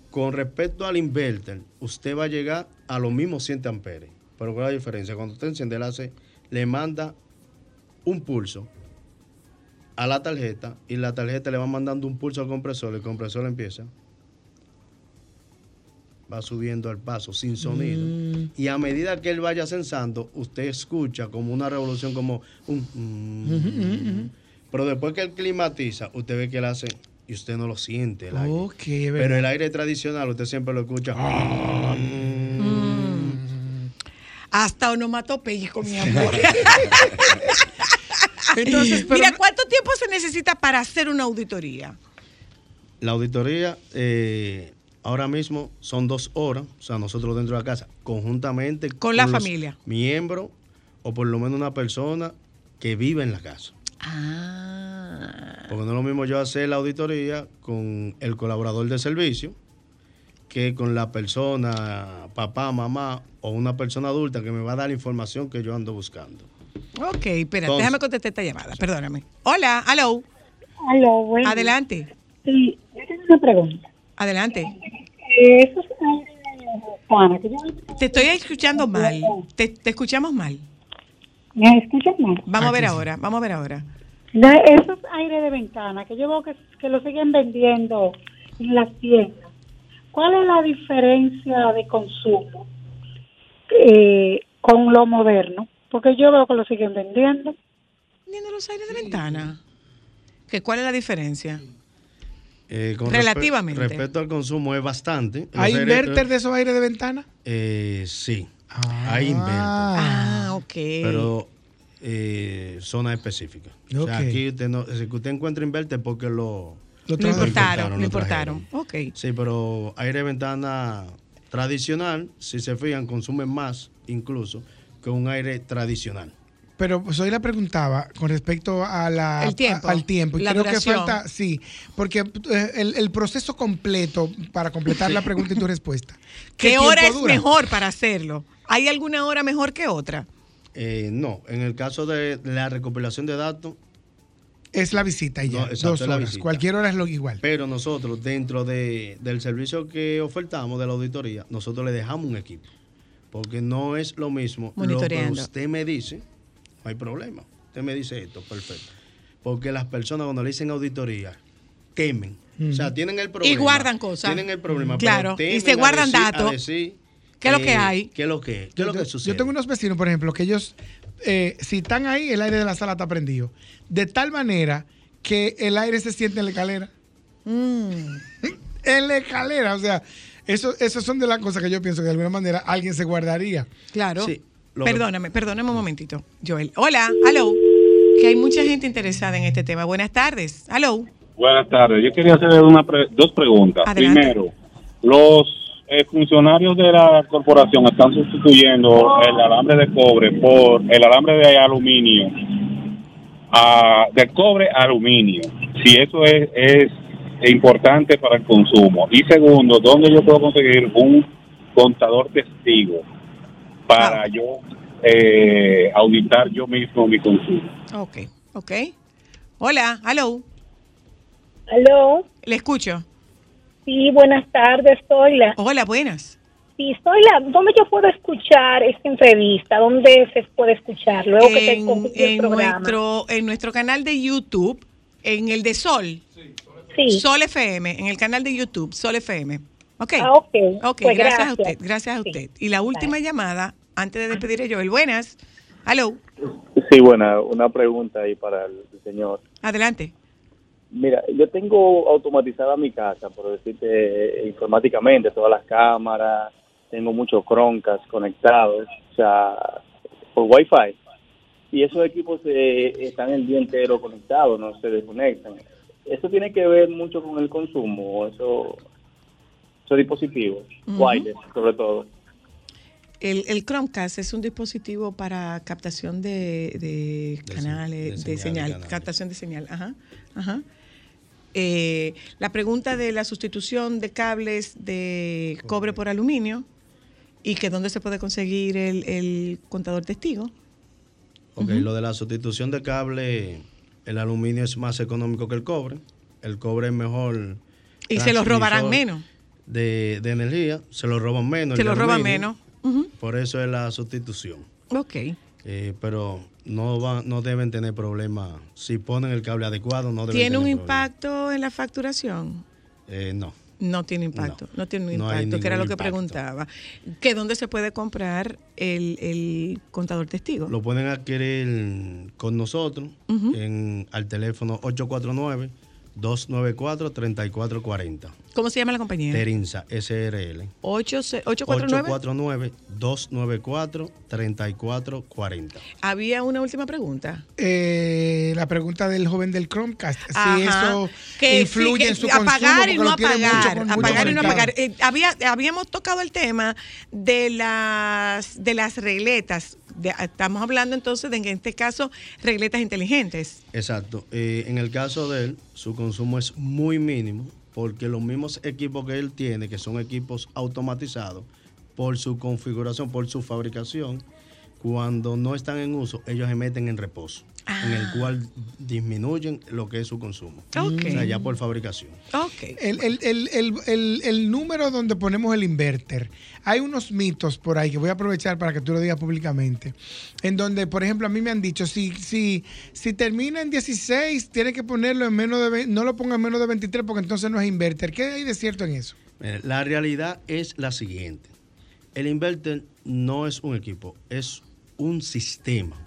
Con respecto al inverter, usted va a llegar a los mismos 100 amperes. Pero ¿cuál es la diferencia? Cuando usted enciende, él hace, le manda un pulso a la tarjeta y la tarjeta le va mandando un pulso al compresor, el compresor empieza. Va subiendo al paso sin sonido. Mm. Y a medida que él vaya censando, usted escucha como una revolución, como un... mm. Pero después que él climatiza, usted ve que él hace y usted no lo siente. El aire. Ok, es verdad. Pero el aire tradicional, usted siempre lo escucha. Hasta onomatopeya con mi amor. Entonces, pero Mira, ¿cuánto tiempo se necesita para hacer una auditoría? La auditoría eh, ahora mismo son dos horas, o sea, nosotros dentro de la casa, conjuntamente Con la los familia. Miembros o por lo menos una persona que vive en la casa. Ah. Porque no es lo mismo yo hacer la auditoría con el colaborador de servicio que con la persona, papá, mamá o una persona adulta que me va a dar la información que yo ando buscando. Ok, espera, Entonces- déjame contestar esta llamada, perdóname. Hola, hello. Aló, bueno. Adelante, Sí, yo tengo una pregunta. Adelante. Te estoy escuchando mal. Te, te escuchamos mal. ¿Me escuchas mal? Vamos a ver sí. ahora, vamos a ver ahora. De esos aires de ventana, que yo veo que, que lo siguen vendiendo en las tiendas, ¿cuál es la diferencia de consumo eh, con lo moderno? Porque yo veo que lo siguen vendiendo. Viendo los aires de ventana. ¿Que ¿Cuál es la diferencia? Eh, con Relativamente. respe- respecto al consumo es bastante. ¿Hay Los inverter de esos aires de ventana? Eh, sí, hay inverter. Ah, ok. pero eh, zona específica. O sea, aquí usted no, si usted encuentra inverter porque lo, Lo trajo- importaron, lo importaron. Ok. Sí, pero aire de ventana tradicional, si se fijan, consume más incluso que un aire tradicional. Pero pues, hoy la preguntaba con respecto a la, El tiempo, a- al tiempo. Y la creo duración. que falta, sí, porque eh, el, el proceso completo, para completar la pregunta y tu respuesta. ¿Qué, hora es dura? mejor para hacerlo? ¿Hay alguna hora mejor que otra? Eh, no, en el caso de la recopilación de datos, Es la visita y ya, No, exacto, dos horas. visita. Cualquier hora es lo igual. pero nosotros dentro de, del servicio que ofertamos de la auditoría, nosotros le dejamos un equipo. Porque no es lo mismo lo que usted me dice, no hay problema. Usted me dice esto, perfecto. Porque las personas cuando le dicen auditoría, temen. O sea, tienen el problema. guardan cosas. Tienen el problema. Claro, pero y se guardan datos. ¿Qué es lo eh, que hay? ¿Qué es lo que, qué es lo Yo- que yo- sucede? Yo tengo unos vecinos, por ejemplo, que ellos, eh, si están ahí, el aire de la sala está prendido. De tal manera que el aire se siente en la escalera. Mm. en la escalera. O sea, eso, eso son de las cosas que yo pienso que de alguna manera alguien se guardaría. Claro. Sí, lo que- perdóname, perdóname un momentito, Joel. Hola, hello. Que hay mucha gente interesada en este tema. Buenas tardes. Hello. Buenas tardes. Yo quería hacer una pre- dos preguntas. Adelante. Primero, los eh, funcionarios de la corporación están sustituyendo el alambre de cobre por el alambre de aluminio, a- de cobre a aluminio. Si eso es, es importante para el consumo. Y segundo, ¿dónde yo puedo conseguir un contador testigo para Ah. yo eh, auditar yo mismo mi consumo? Ok, ok. Hola, hello. Aló, Le escucho. sí, buenas tardes, soy la. Hola, buenas. Sí, soy la. ¿Dónde yo puedo escuchar esta entrevista? ¿Dónde se puede escuchar? Luego que te En, el programa. nuestro, en nuestro canal de YouTube, en el de Sol, Sí. Sol FM, en el canal de YouTube, Sol FM. Ok. Ah, ok. Ok, Pues gracias, a usted, gracias a Sí. usted. Y la última llamada, antes de despedir a Joel. Buenas. Hello, Sí, buena, una pregunta ahí para el señor. adelante. Mira, yo tengo automatizada mi casa, por decirte, eh, informáticamente, todas las cámaras, tengo muchos Chromecast conectados, o sea, por Wi-Fi. Y esos equipos eh, están el día entero conectados, no se desconectan. ¿Eso tiene que ver mucho con el consumo, eso, esos dispositivos, wireless sobre todo? El, el Chromecast es un dispositivo para captación de, de canales, de, de señal, de captación de señal. Ajá, ajá. Eh, la pregunta de la sustitución de cables de cobre por aluminio y que dónde se puede conseguir el, el contador testigo. Ok, lo de la sustitución de cable, el aluminio es más económico que el cobre. El cobre es mejor. Y se lo robarán menos. De, de energía, se lo roban menos. Se lo roban menos. Por eso es la sustitución. Ok. Eh, pero no van, no deben tener problema. Si ponen el cable adecuado, no deben ¿Tiene un tener impacto en la facturación? Eh, no. No tiene impacto, no, tiene un no impacto, que era lo que impacto. preguntaba. ¿Que dónde se puede comprar el, el contador testigo? Lo pueden adquirir con nosotros en, al teléfono 849-294-3440. ¿Cómo se llama la compañía? Terinza SRL. 849. 849-294-3440. Había una última pregunta. Eh, la pregunta del joven del Chromecast, si Ajá. eso Que influye sí, en su que consumo. apagar y no apagar, mucho apagar y no apagar. Eh, había, habíamos tocado el tema de las de las regletas. De- estamos hablando entonces de en este caso regletas inteligentes. Exacto. Eh, en el caso de él, su consumo es muy mínimo porque los mismos equipos que él tiene, que son equipos automatizados, por su configuración, por su fabricación, cuando no están en uso, ellos se meten en reposo, en el cual disminuyen lo que es su consumo. Ok. O sea, ya por fabricación. El, el- el- el- el- el número donde ponemos el inverter. Hay unos mitos por ahí que voy a aprovechar para que tú lo digas públicamente. En donde, por ejemplo, a mí me han dicho, si, si, si termina en 16, tiene que ponerlo en menos de no lo ponga en menos de 23 porque entonces no es inverter. ¿Qué hay de cierto en eso? La realidad es la siguiente. El inverter no es un equipo, es un sistema.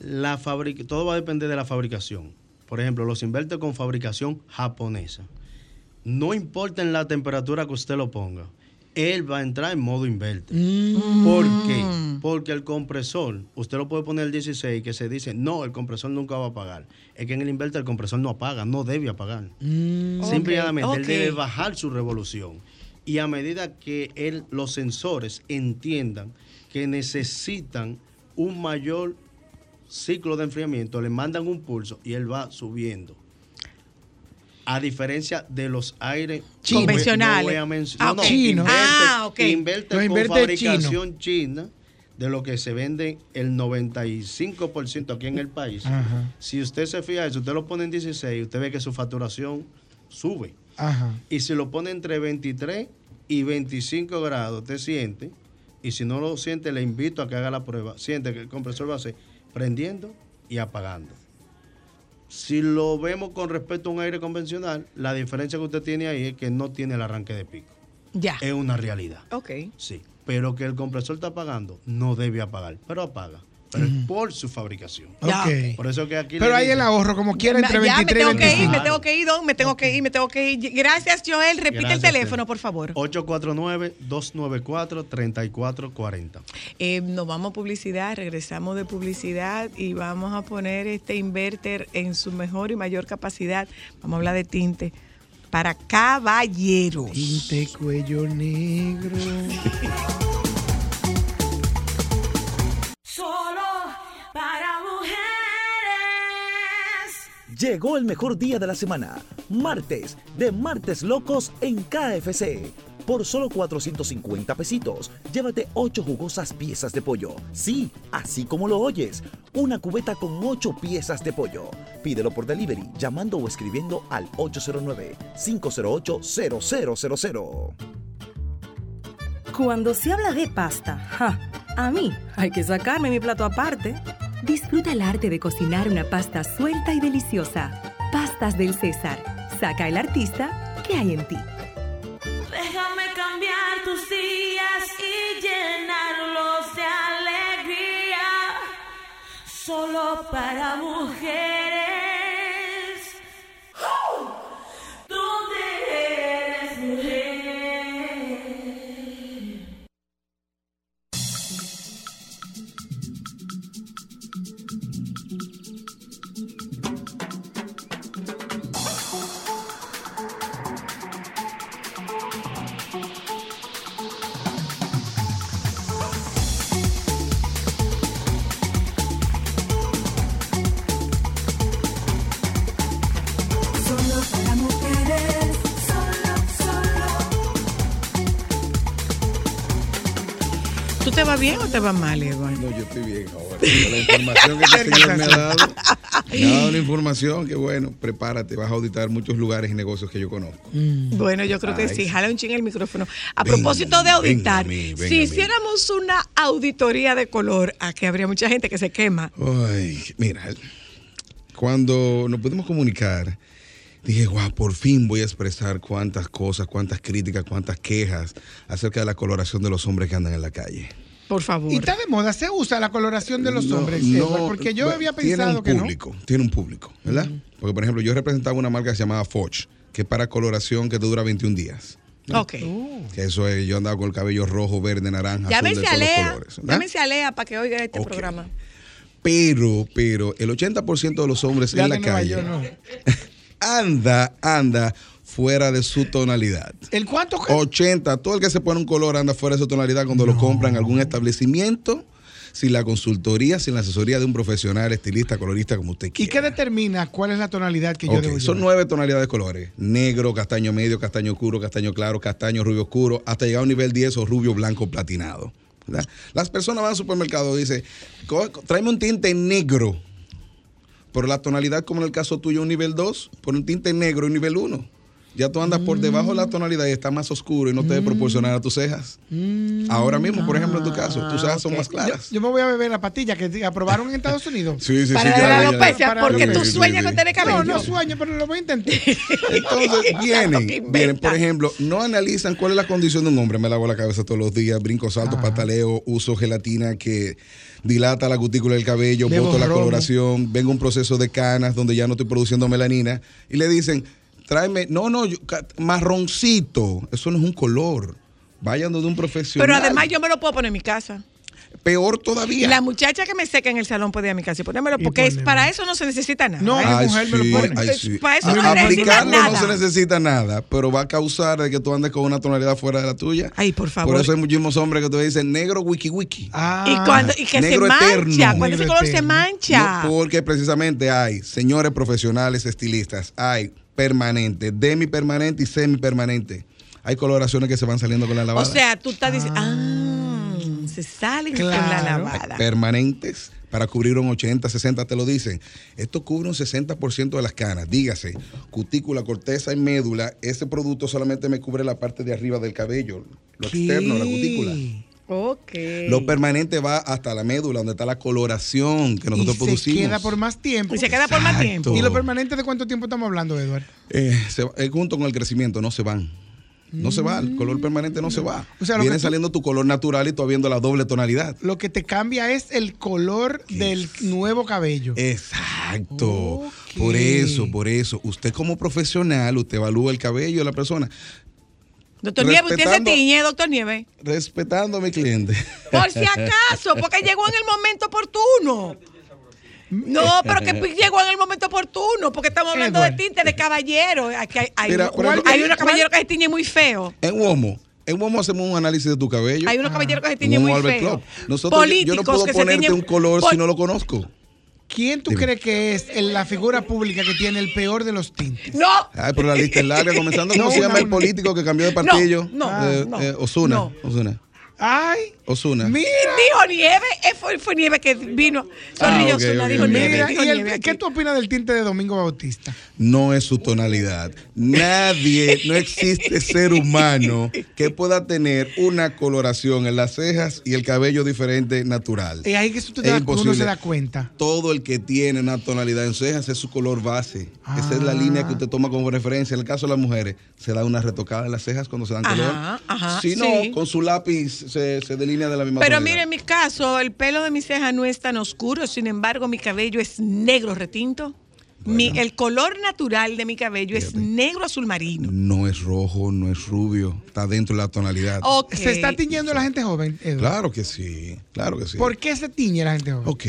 La fabric- todo va a depender de la fabricación. Por ejemplo, los inverters con fabricación japonesa. No importa en la temperatura que usted lo ponga, él va a entrar en modo inverter. ¿Por qué? Porque el compresor, usted lo puede poner el 16 que se dice, no, el compresor nunca va a apagar. Es que en el inverter el compresor no apaga, no debe apagar. Simplemente él debe bajar su revolución. Y a medida que él, los sensores entiendan que necesitan un mayor ciclo de enfriamiento, le mandan un pulso y él va subiendo. A diferencia de los aires Chinos. Convencionales. No voy a Ah, no, no, Ah, ok. inverter Los con inverter fabricación china, de lo que se vende el 95% aquí en el país. Ajá. Si usted se fija, si usted lo pone en 16, usted ve que su facturación sube. Ajá. Y si lo pone entre 23 y 25 grados, usted siente. Y si no lo siente, le invito a que haga la prueba. Siente que el compresor va a ser prendiendo y apagando. Si lo vemos con respecto a un aire convencional, la diferencia que usted tiene ahí es que no tiene el arranque de pico. Ya. Es una realidad. Ok. Sí. Pero que el compresor está apagando, no debe apagar. Pero apaga. Pero es por su fabricación. Ya. Ok. Por eso que aquí. Pero hay el dicen- ahor como quiera entre ya 23 y me tengo que ir, 25. me tengo que ir, Don, me tengo que ir, me tengo que ir. Gracias, Joel. Repite Gracias el teléfono, por favor. 849-294-3440. Eh, nos vamos a publicidad, regresamos de publicidad y vamos a poner este inverter en su mejor y mayor capacidad. Vamos a hablar de tinte para caballeros. Tinte cuello negro. Llegó el mejor día de la semana, martes, de martes locos en KFC. Por solo 450 pesitos, llévate 8 jugosas piezas de pollo. Sí, así como lo oyes, una cubeta con 8 piezas de pollo. Pídelo por delivery llamando o escribiendo al 809-508-0000. Cuando se habla de pasta, ¡ja! a mí hay que sacarme mi plato aparte. Disfruta el arte de cocinar una pasta suelta y deliciosa. Pastas del César. Saca el artista que hay en ti. Déjame cambiar tus días y llenarlos de alegría. Solo para mujeres. Te va bien o te va mal, Eduardo? No, yo estoy bien ahora. La información que este señor me ha dado, me ha dado una información que, bueno, prepárate, vas a auditar muchos lugares y negocios que yo conozco. Bueno, yo creo que Ay, sí. sí. Jala un ching el micrófono. A Venga, propósito de auditar, mí, si hiciéramos una auditoría de color, aquí habría mucha gente que se quema. Ay, mira, cuando nos pudimos comunicar, dije, guau, por fin voy a expresar cuántas cosas, cuántas críticas, cuántas quejas acerca de la coloración de los hombres que andan en la calle. Por favor. Y está de moda, se usa la coloración de los No, hombres, no, porque yo había tiene pensado un que no. público, Tiene un público, ¿verdad? Porque, por ejemplo, yo representaba una marca que se llamaba Foch, que es para coloración que te dura 21 días. ¿no? Ok. Que eso es, yo andaba con el cabello rojo, verde, naranja, Llámese a Lea. colores. Llámese a Lea para que oiga este programa. Pero, pero, el 80% de los hombres Ya en la calle no. anda, anda fuera de su tonalidad. ¿El cuánto? 80, todo el que se pone un color anda fuera de su tonalidad cuando lo compra en algún establecimiento, sin la consultoría, sin la asesoría de un profesional, estilista, colorista, como usted ¿Y quiera. qué determina cuál es la tonalidad que yo Ok, debo son nueve tonalidades de colores. Negro, castaño medio, castaño oscuro, castaño claro, castaño rubio oscuro, hasta llegar a un nivel 10 o rubio blanco platinado. ¿verdad? Las personas van al supermercado y dicen, "Co- tráeme un tinte negro. Por la tonalidad, como en el caso tuyo, un nivel 2, por un tinte negro, un nivel 1. Ya tú andas por debajo de la tonalidad y está más oscuro y no te debe proporcionar a tus cejas. Ahora mismo, por ejemplo, en tu caso, tus cejas son Ok. más claras. Yo, yo me voy a beber la patilla que aprobaron en Estados Unidos. Sí, sí, Para sí, la alopecia, ya. porque Sí, tú sí, sueñas sí, con tener cabello. No, no sueño, pero lo voy a intentar. Entonces vienen, vienen, por ejemplo, no analizan cuál es la condición de un hombre. Me lavo la cabeza todos los días, brinco, salto, Ajá. pataleo, uso gelatina que dilata la cutícula del cabello, boto la coloración, vengo un proceso de canas donde ya no estoy produciendo melanina y le dicen, tráeme, no, no, yo- marroncito, eso no es un color. Vayan donde un profesional. Pero además yo me lo puedo poner en mi casa. peor todavía. la muchacha que me seca en el salón puede ir a mi casa y ponérmelo, porque es, para eso no se necesita nada. No, Ay, mujer me lo sí, pone. ay, sí. Para eso no se necesita Aplicarlo nada. no se necesita nada, pero va a causar de que tú andes con una tonalidad fuera de la tuya. Ay, por favor. Por eso hay muchísimos hombres que te dicen negro wiki wiki. Ah, y, cuando, y que se Negro mancha, eterno. cuando ese color se mancha. No, porque precisamente hay señores profesionales estilistas, hay permanente, permanente y semipermanente. Hay coloraciones que se van saliendo con la o lavada. sea, tú estás diciendo, ah, se salen con la lavada. permanentes para cubrir un 80, 60, te lo dicen. Esto cubre un 60% de las canas. Dígase, cutícula, corteza y médula, ese producto solamente me cubre la parte de arriba del cabello, lo ¿Qué? externo, la cutícula. Ok. Lo permanente va hasta la médula, donde está la coloración que nosotros y se producimos. queda por más tiempo. Y se queda por más tiempo. ¿Y lo permanente de cuánto tiempo estamos hablando, Eduardo? Eh, se va- eh, junto con el crecimiento, no se van. No se va, el color permanente no se va. O sea, Viene tú- saliendo tu color natural y tú viendo la doble tonalidad. Lo que te cambia es el color del nuevo cabello. Exacto. Por eso, por eso. Usted como profesional, usted evalúa el cabello de la persona. Doctor Nieves, ¿usted se respetando- tiñe, doctor Nieves? Respetando a mi cliente. Por si acaso, porque llegó en el momento oportuno. No, pero que llegó en el momento oportuno, porque estamos hablando de tinte de caballero. Aquí hay, hay, Mira, unos caballeros que se tiñen muy feo. En Womo, en Womo hacemos un análisis de tu cabello. Hay unos caballeros que se En tiñen muy feo. Nosotros, yo- yo no Políticos puedo que se ponerte tiñen- un color Pol- si no lo conozco. ¿Quién tú Dime. crees que es el- la figura pública que tiene el peor de los tintes? No, Ay, pero la lista es larga, comenzando ¿cómo No, se llama no, el no. político que cambió de partido? no, Eh, no, eh, Osuna. no. Osuna. Ay, Osuna. mira. dijo Nieve, eh, fue, fue Nieve que vino. Ah, Sorry, ok, Osuna, dijo. Nieve. Mira, dijo ¿y el- Nieve qué tú opinas del tinte de Domingo Bautista? no es su tonalidad. Nadie, no existe ser humano que pueda tener una coloración en las cejas y el cabello diferente natural. Y ahí que eso tú te das- uno se da cuenta. Todo el que tiene una tonalidad en cejas es su color base. Esa es la Ah. línea que usted toma como referencia. En el caso de las mujeres, se da una retocada en las cejas cuando se dan Ajá, color. ajá, si no, sí. con su lápiz se, se delinea de la misma Pero mire, en mi caso, el pelo de mi ceja no es tan oscuro, sin embargo, mi cabello es negro retinto. Mi- el color natural de mi cabello es negro azul marino. No es rojo, no es rubio, está dentro de la tonalidad. Ok. ¿Se está tiñendo la gente joven, Eduardo? Claro que sí, claro que sí. ¿Por qué se tiñe la gente joven? Ok.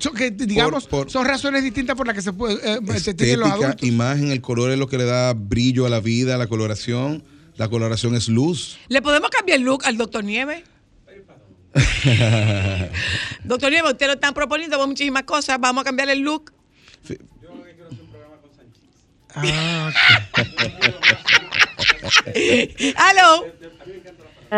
Son, que, digamos, por- son razones distintas por las que se, puede, eh, se tiñen los adultos. imagen, el color es lo que le da brillo a la vida, a la coloración. La coloración es luz. ¿Le podemos cambiar el look al doctor Nieve? Doctor Nieve, usted lo están proponiendo muchísimas cosas. Vamos a cambiar el look. Ah, ¡Aló!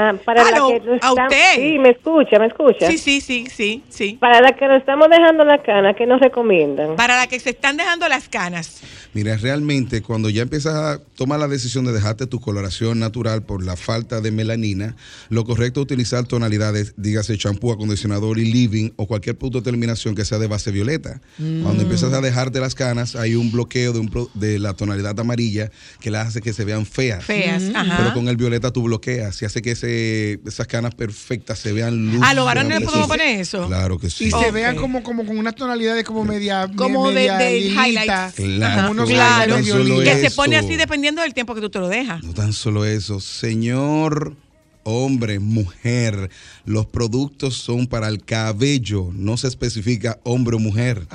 Ah, para Aló, la que nos ¿a estamos- usted? Sí, me escucha, me escucha. Sí, sí, sí, sí, sí. Para la que nos estamos dejando la cana, ¿qué nos recomiendan? Para la que se están dejando las canas. Mira, realmente cuando ya empiezas a tomar la decisión de dejarte tu coloración natural por la falta de melanina, lo correcto es utilizar tonalidades, dígase champú, acondicionador y living o cualquier punto de terminación que sea de base violeta. Mm. Cuando empiezas a dejarte las canas, hay un bloqueo de, un pro- de la tonalidad amarilla que las hace que se vean feas. Feas, Mm. ajá. Pero con el violeta tú bloqueas y hace que ese- esas canas perfectas se vean luz. ¿A los varones le podemos poner eso? Claro que sí. Y se vean como, como con unas tonalidades como media. Como de- media de highlights. Claro, como unos Claro, que se pone así dependiendo del tiempo que tú te lo dejas. No tan solo eso, señor hombre, mujer, los productos son para el cabello, no se especifica hombre o mujer,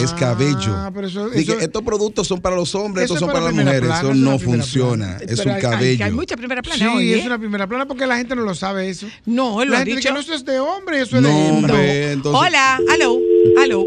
es cabello. pero eso- Dije, eso- estos productos son para los hombres, estos son para las mujeres, plana, eso eso es no funciona, plana. es Pero un hay- cabello. Hay mucha primera plana, Sí, es una primera plana porque la gente no lo sabe eso. No, él lo la ha gente dicho. que no, eso es de hombre, eso es No, de hombre, Hola, aló, aló.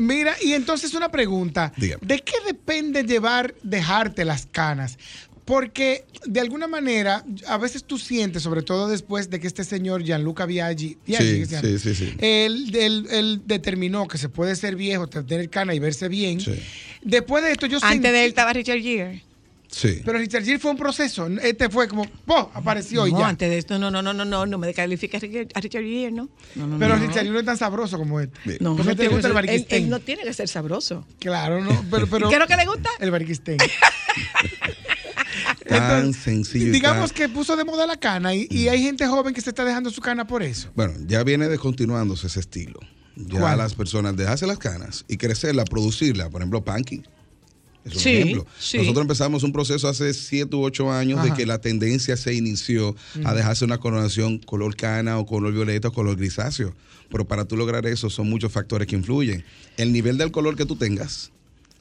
Mira, y entonces una pregunta. Dígame. ¿De qué depende llevar, dejarte las canas? Porque de alguna manera, a veces tú sientes, sobre todo después de que este señor Gianluca Biaggi, Biaggi, Sí, que se llama, sí, sí, sí. Él, él- él determinó que se puede ser viejo, tener cana y verse bien. Sí. Después de esto, yo Antes de él estaba Richard Gere. Sí. Pero Richard Gere fue un proceso. Este fue como, ¡po! Apareció y No, ya. antes de esto, no, no, no, no, no, no me descalifiques a Richard- Gere, ¿no? No, no, Pero no. Richard Gere no es tan sabroso como este. No, no te gusta el él, él no tiene que ser sabroso. Claro, no, pero, pero ¿Qué es lo que le gusta? el Barquistén. Tan sencillo. Digamos tan- que puso de moda la cana y, y hay gente joven que se está dejando su cana por eso. Bueno, ya viene descontinuándose ese estilo. Ya ¿Cuál? las personas dejarse las canas y crecerla, producirla, por ejemplo, Panky. Es un Sí, ejemplo. sí. Nosotros empezamos un proceso hace 7 u 8 años de que la tendencia se inició a dejarse una coloración color cana o color violeta o color grisáceo. Pero para tú lograr eso son muchos factores que influyen. El nivel del color que tú tengas,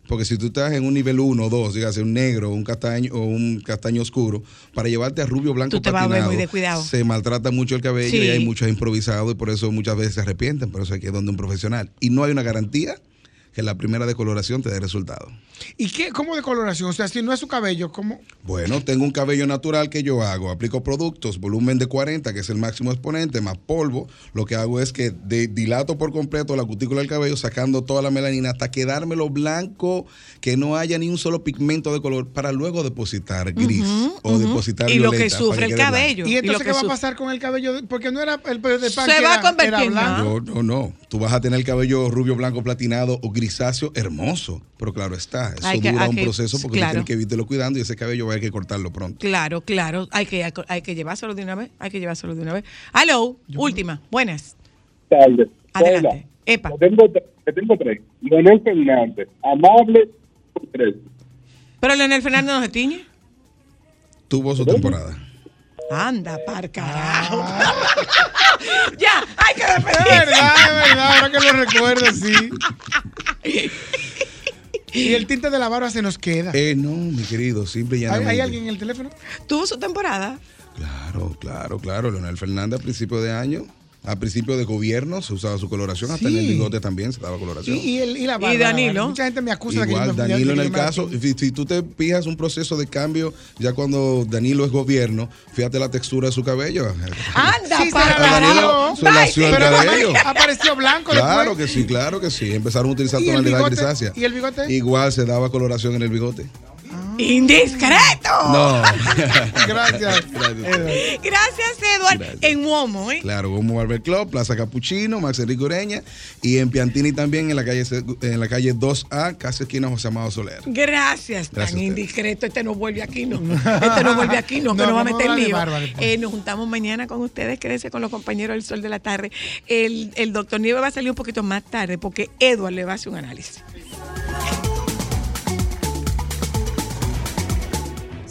porque si tú estás en un nivel 1 o 2, dígase un negro, un castaño o un castaño oscuro, para llevarte a rubio blanco Tú te vas a ver patinado, muy descuidado. se maltrata mucho el cabello Sí. y hay muchos improvisados y por eso muchas veces se arrepienten, por eso hay que ir donde un profesional. Y no hay una garantía que la primera decoloración te dé resultado. ¿Y qué? ¿Cómo de coloración? O sea, si no es su cabello, ¿cómo? Bueno, tengo un cabello natural que yo hago. Aplico productos, volumen de 40, que es el máximo exponente, más polvo. Lo que hago es que de- dilato por completo la cutícula del cabello, sacando toda la melanina hasta quedármelo blanco, que no haya ni un solo pigmento de color, para luego depositar gris o depositar Y lo que sufre el quede blanco. cabello. ¿Y lo entonces que qué va a pasar con el cabello? Porque no era el de pan Se que va a era- convertir era en blanco. No, no, no. Tú vas a tener el cabello rubio, blanco, platinado o grisáceo hermoso. Pero claro está, eso Hay que- dura hay un que- proceso porque claro. que irlo cuidando y ese cabello va a haber que cortarlo pronto. Claro, claro. Hay que, hay que llevárselo de una vez. Hay que llevárselo de una vez. Aló, última. Buenas. tardes. Adelante. Hola. Epa. Yo tengo, yo tengo tres. Leonel Fernández, amable tres. Pero Leonel Fernández no se tiñe. Tuvo su temporada. Anda, par carajo. ya, hay que Es despedirse. verdad, es verdad, ahora que lo recuerdo, sí. Y el tinte de la barba se nos queda. Eh, no, mi querido, simple y ¿Hay, llanamente. hay alguien en el teléfono? Tuvo su temporada. Claro, claro, claro. Leonel Fernández a principio de año, a principio de gobierno, se usaba su coloración, hasta en el bigote también se daba coloración. y, el, y la barba. Y Danilo. la. Mucha gente me acusa de que Igual, yo me- Danilo de en que el caso, si, si tú te fijas un proceso de cambio, ya cuando Danilo es gobierno, fíjate la textura de su cabello. Anda, Sí, se par la A Danilo Pero cabello. apareció blanco Claro después. que sí, claro que sí. Empezaron a utilizar ¿Y el tonalidad grisácea. ¿Y el bigote? Igual se daba coloración en el bigote. Indiscreto. No. Gracias. Gracias. Gracias, Eduard. Gracias. En Uomo, ¿eh? Claro, como Barber Club, Plaza Capuchino, Max Enrique Ureña y en Piantini también en la calle en la calle 2A, casi esquina José Amado Soler. Gracias, tan Gracias usted. indiscreto. Este no vuelve aquí, no. Este no vuelve aquí, no, que No, nos va a meter lío. después. Eh, nos juntamos mañana con ustedes, quédense con los compañeros del Sol de la Tarde. El, el doctor Nieves va a salir un poquito más tarde porque Edward le va a hacer un análisis.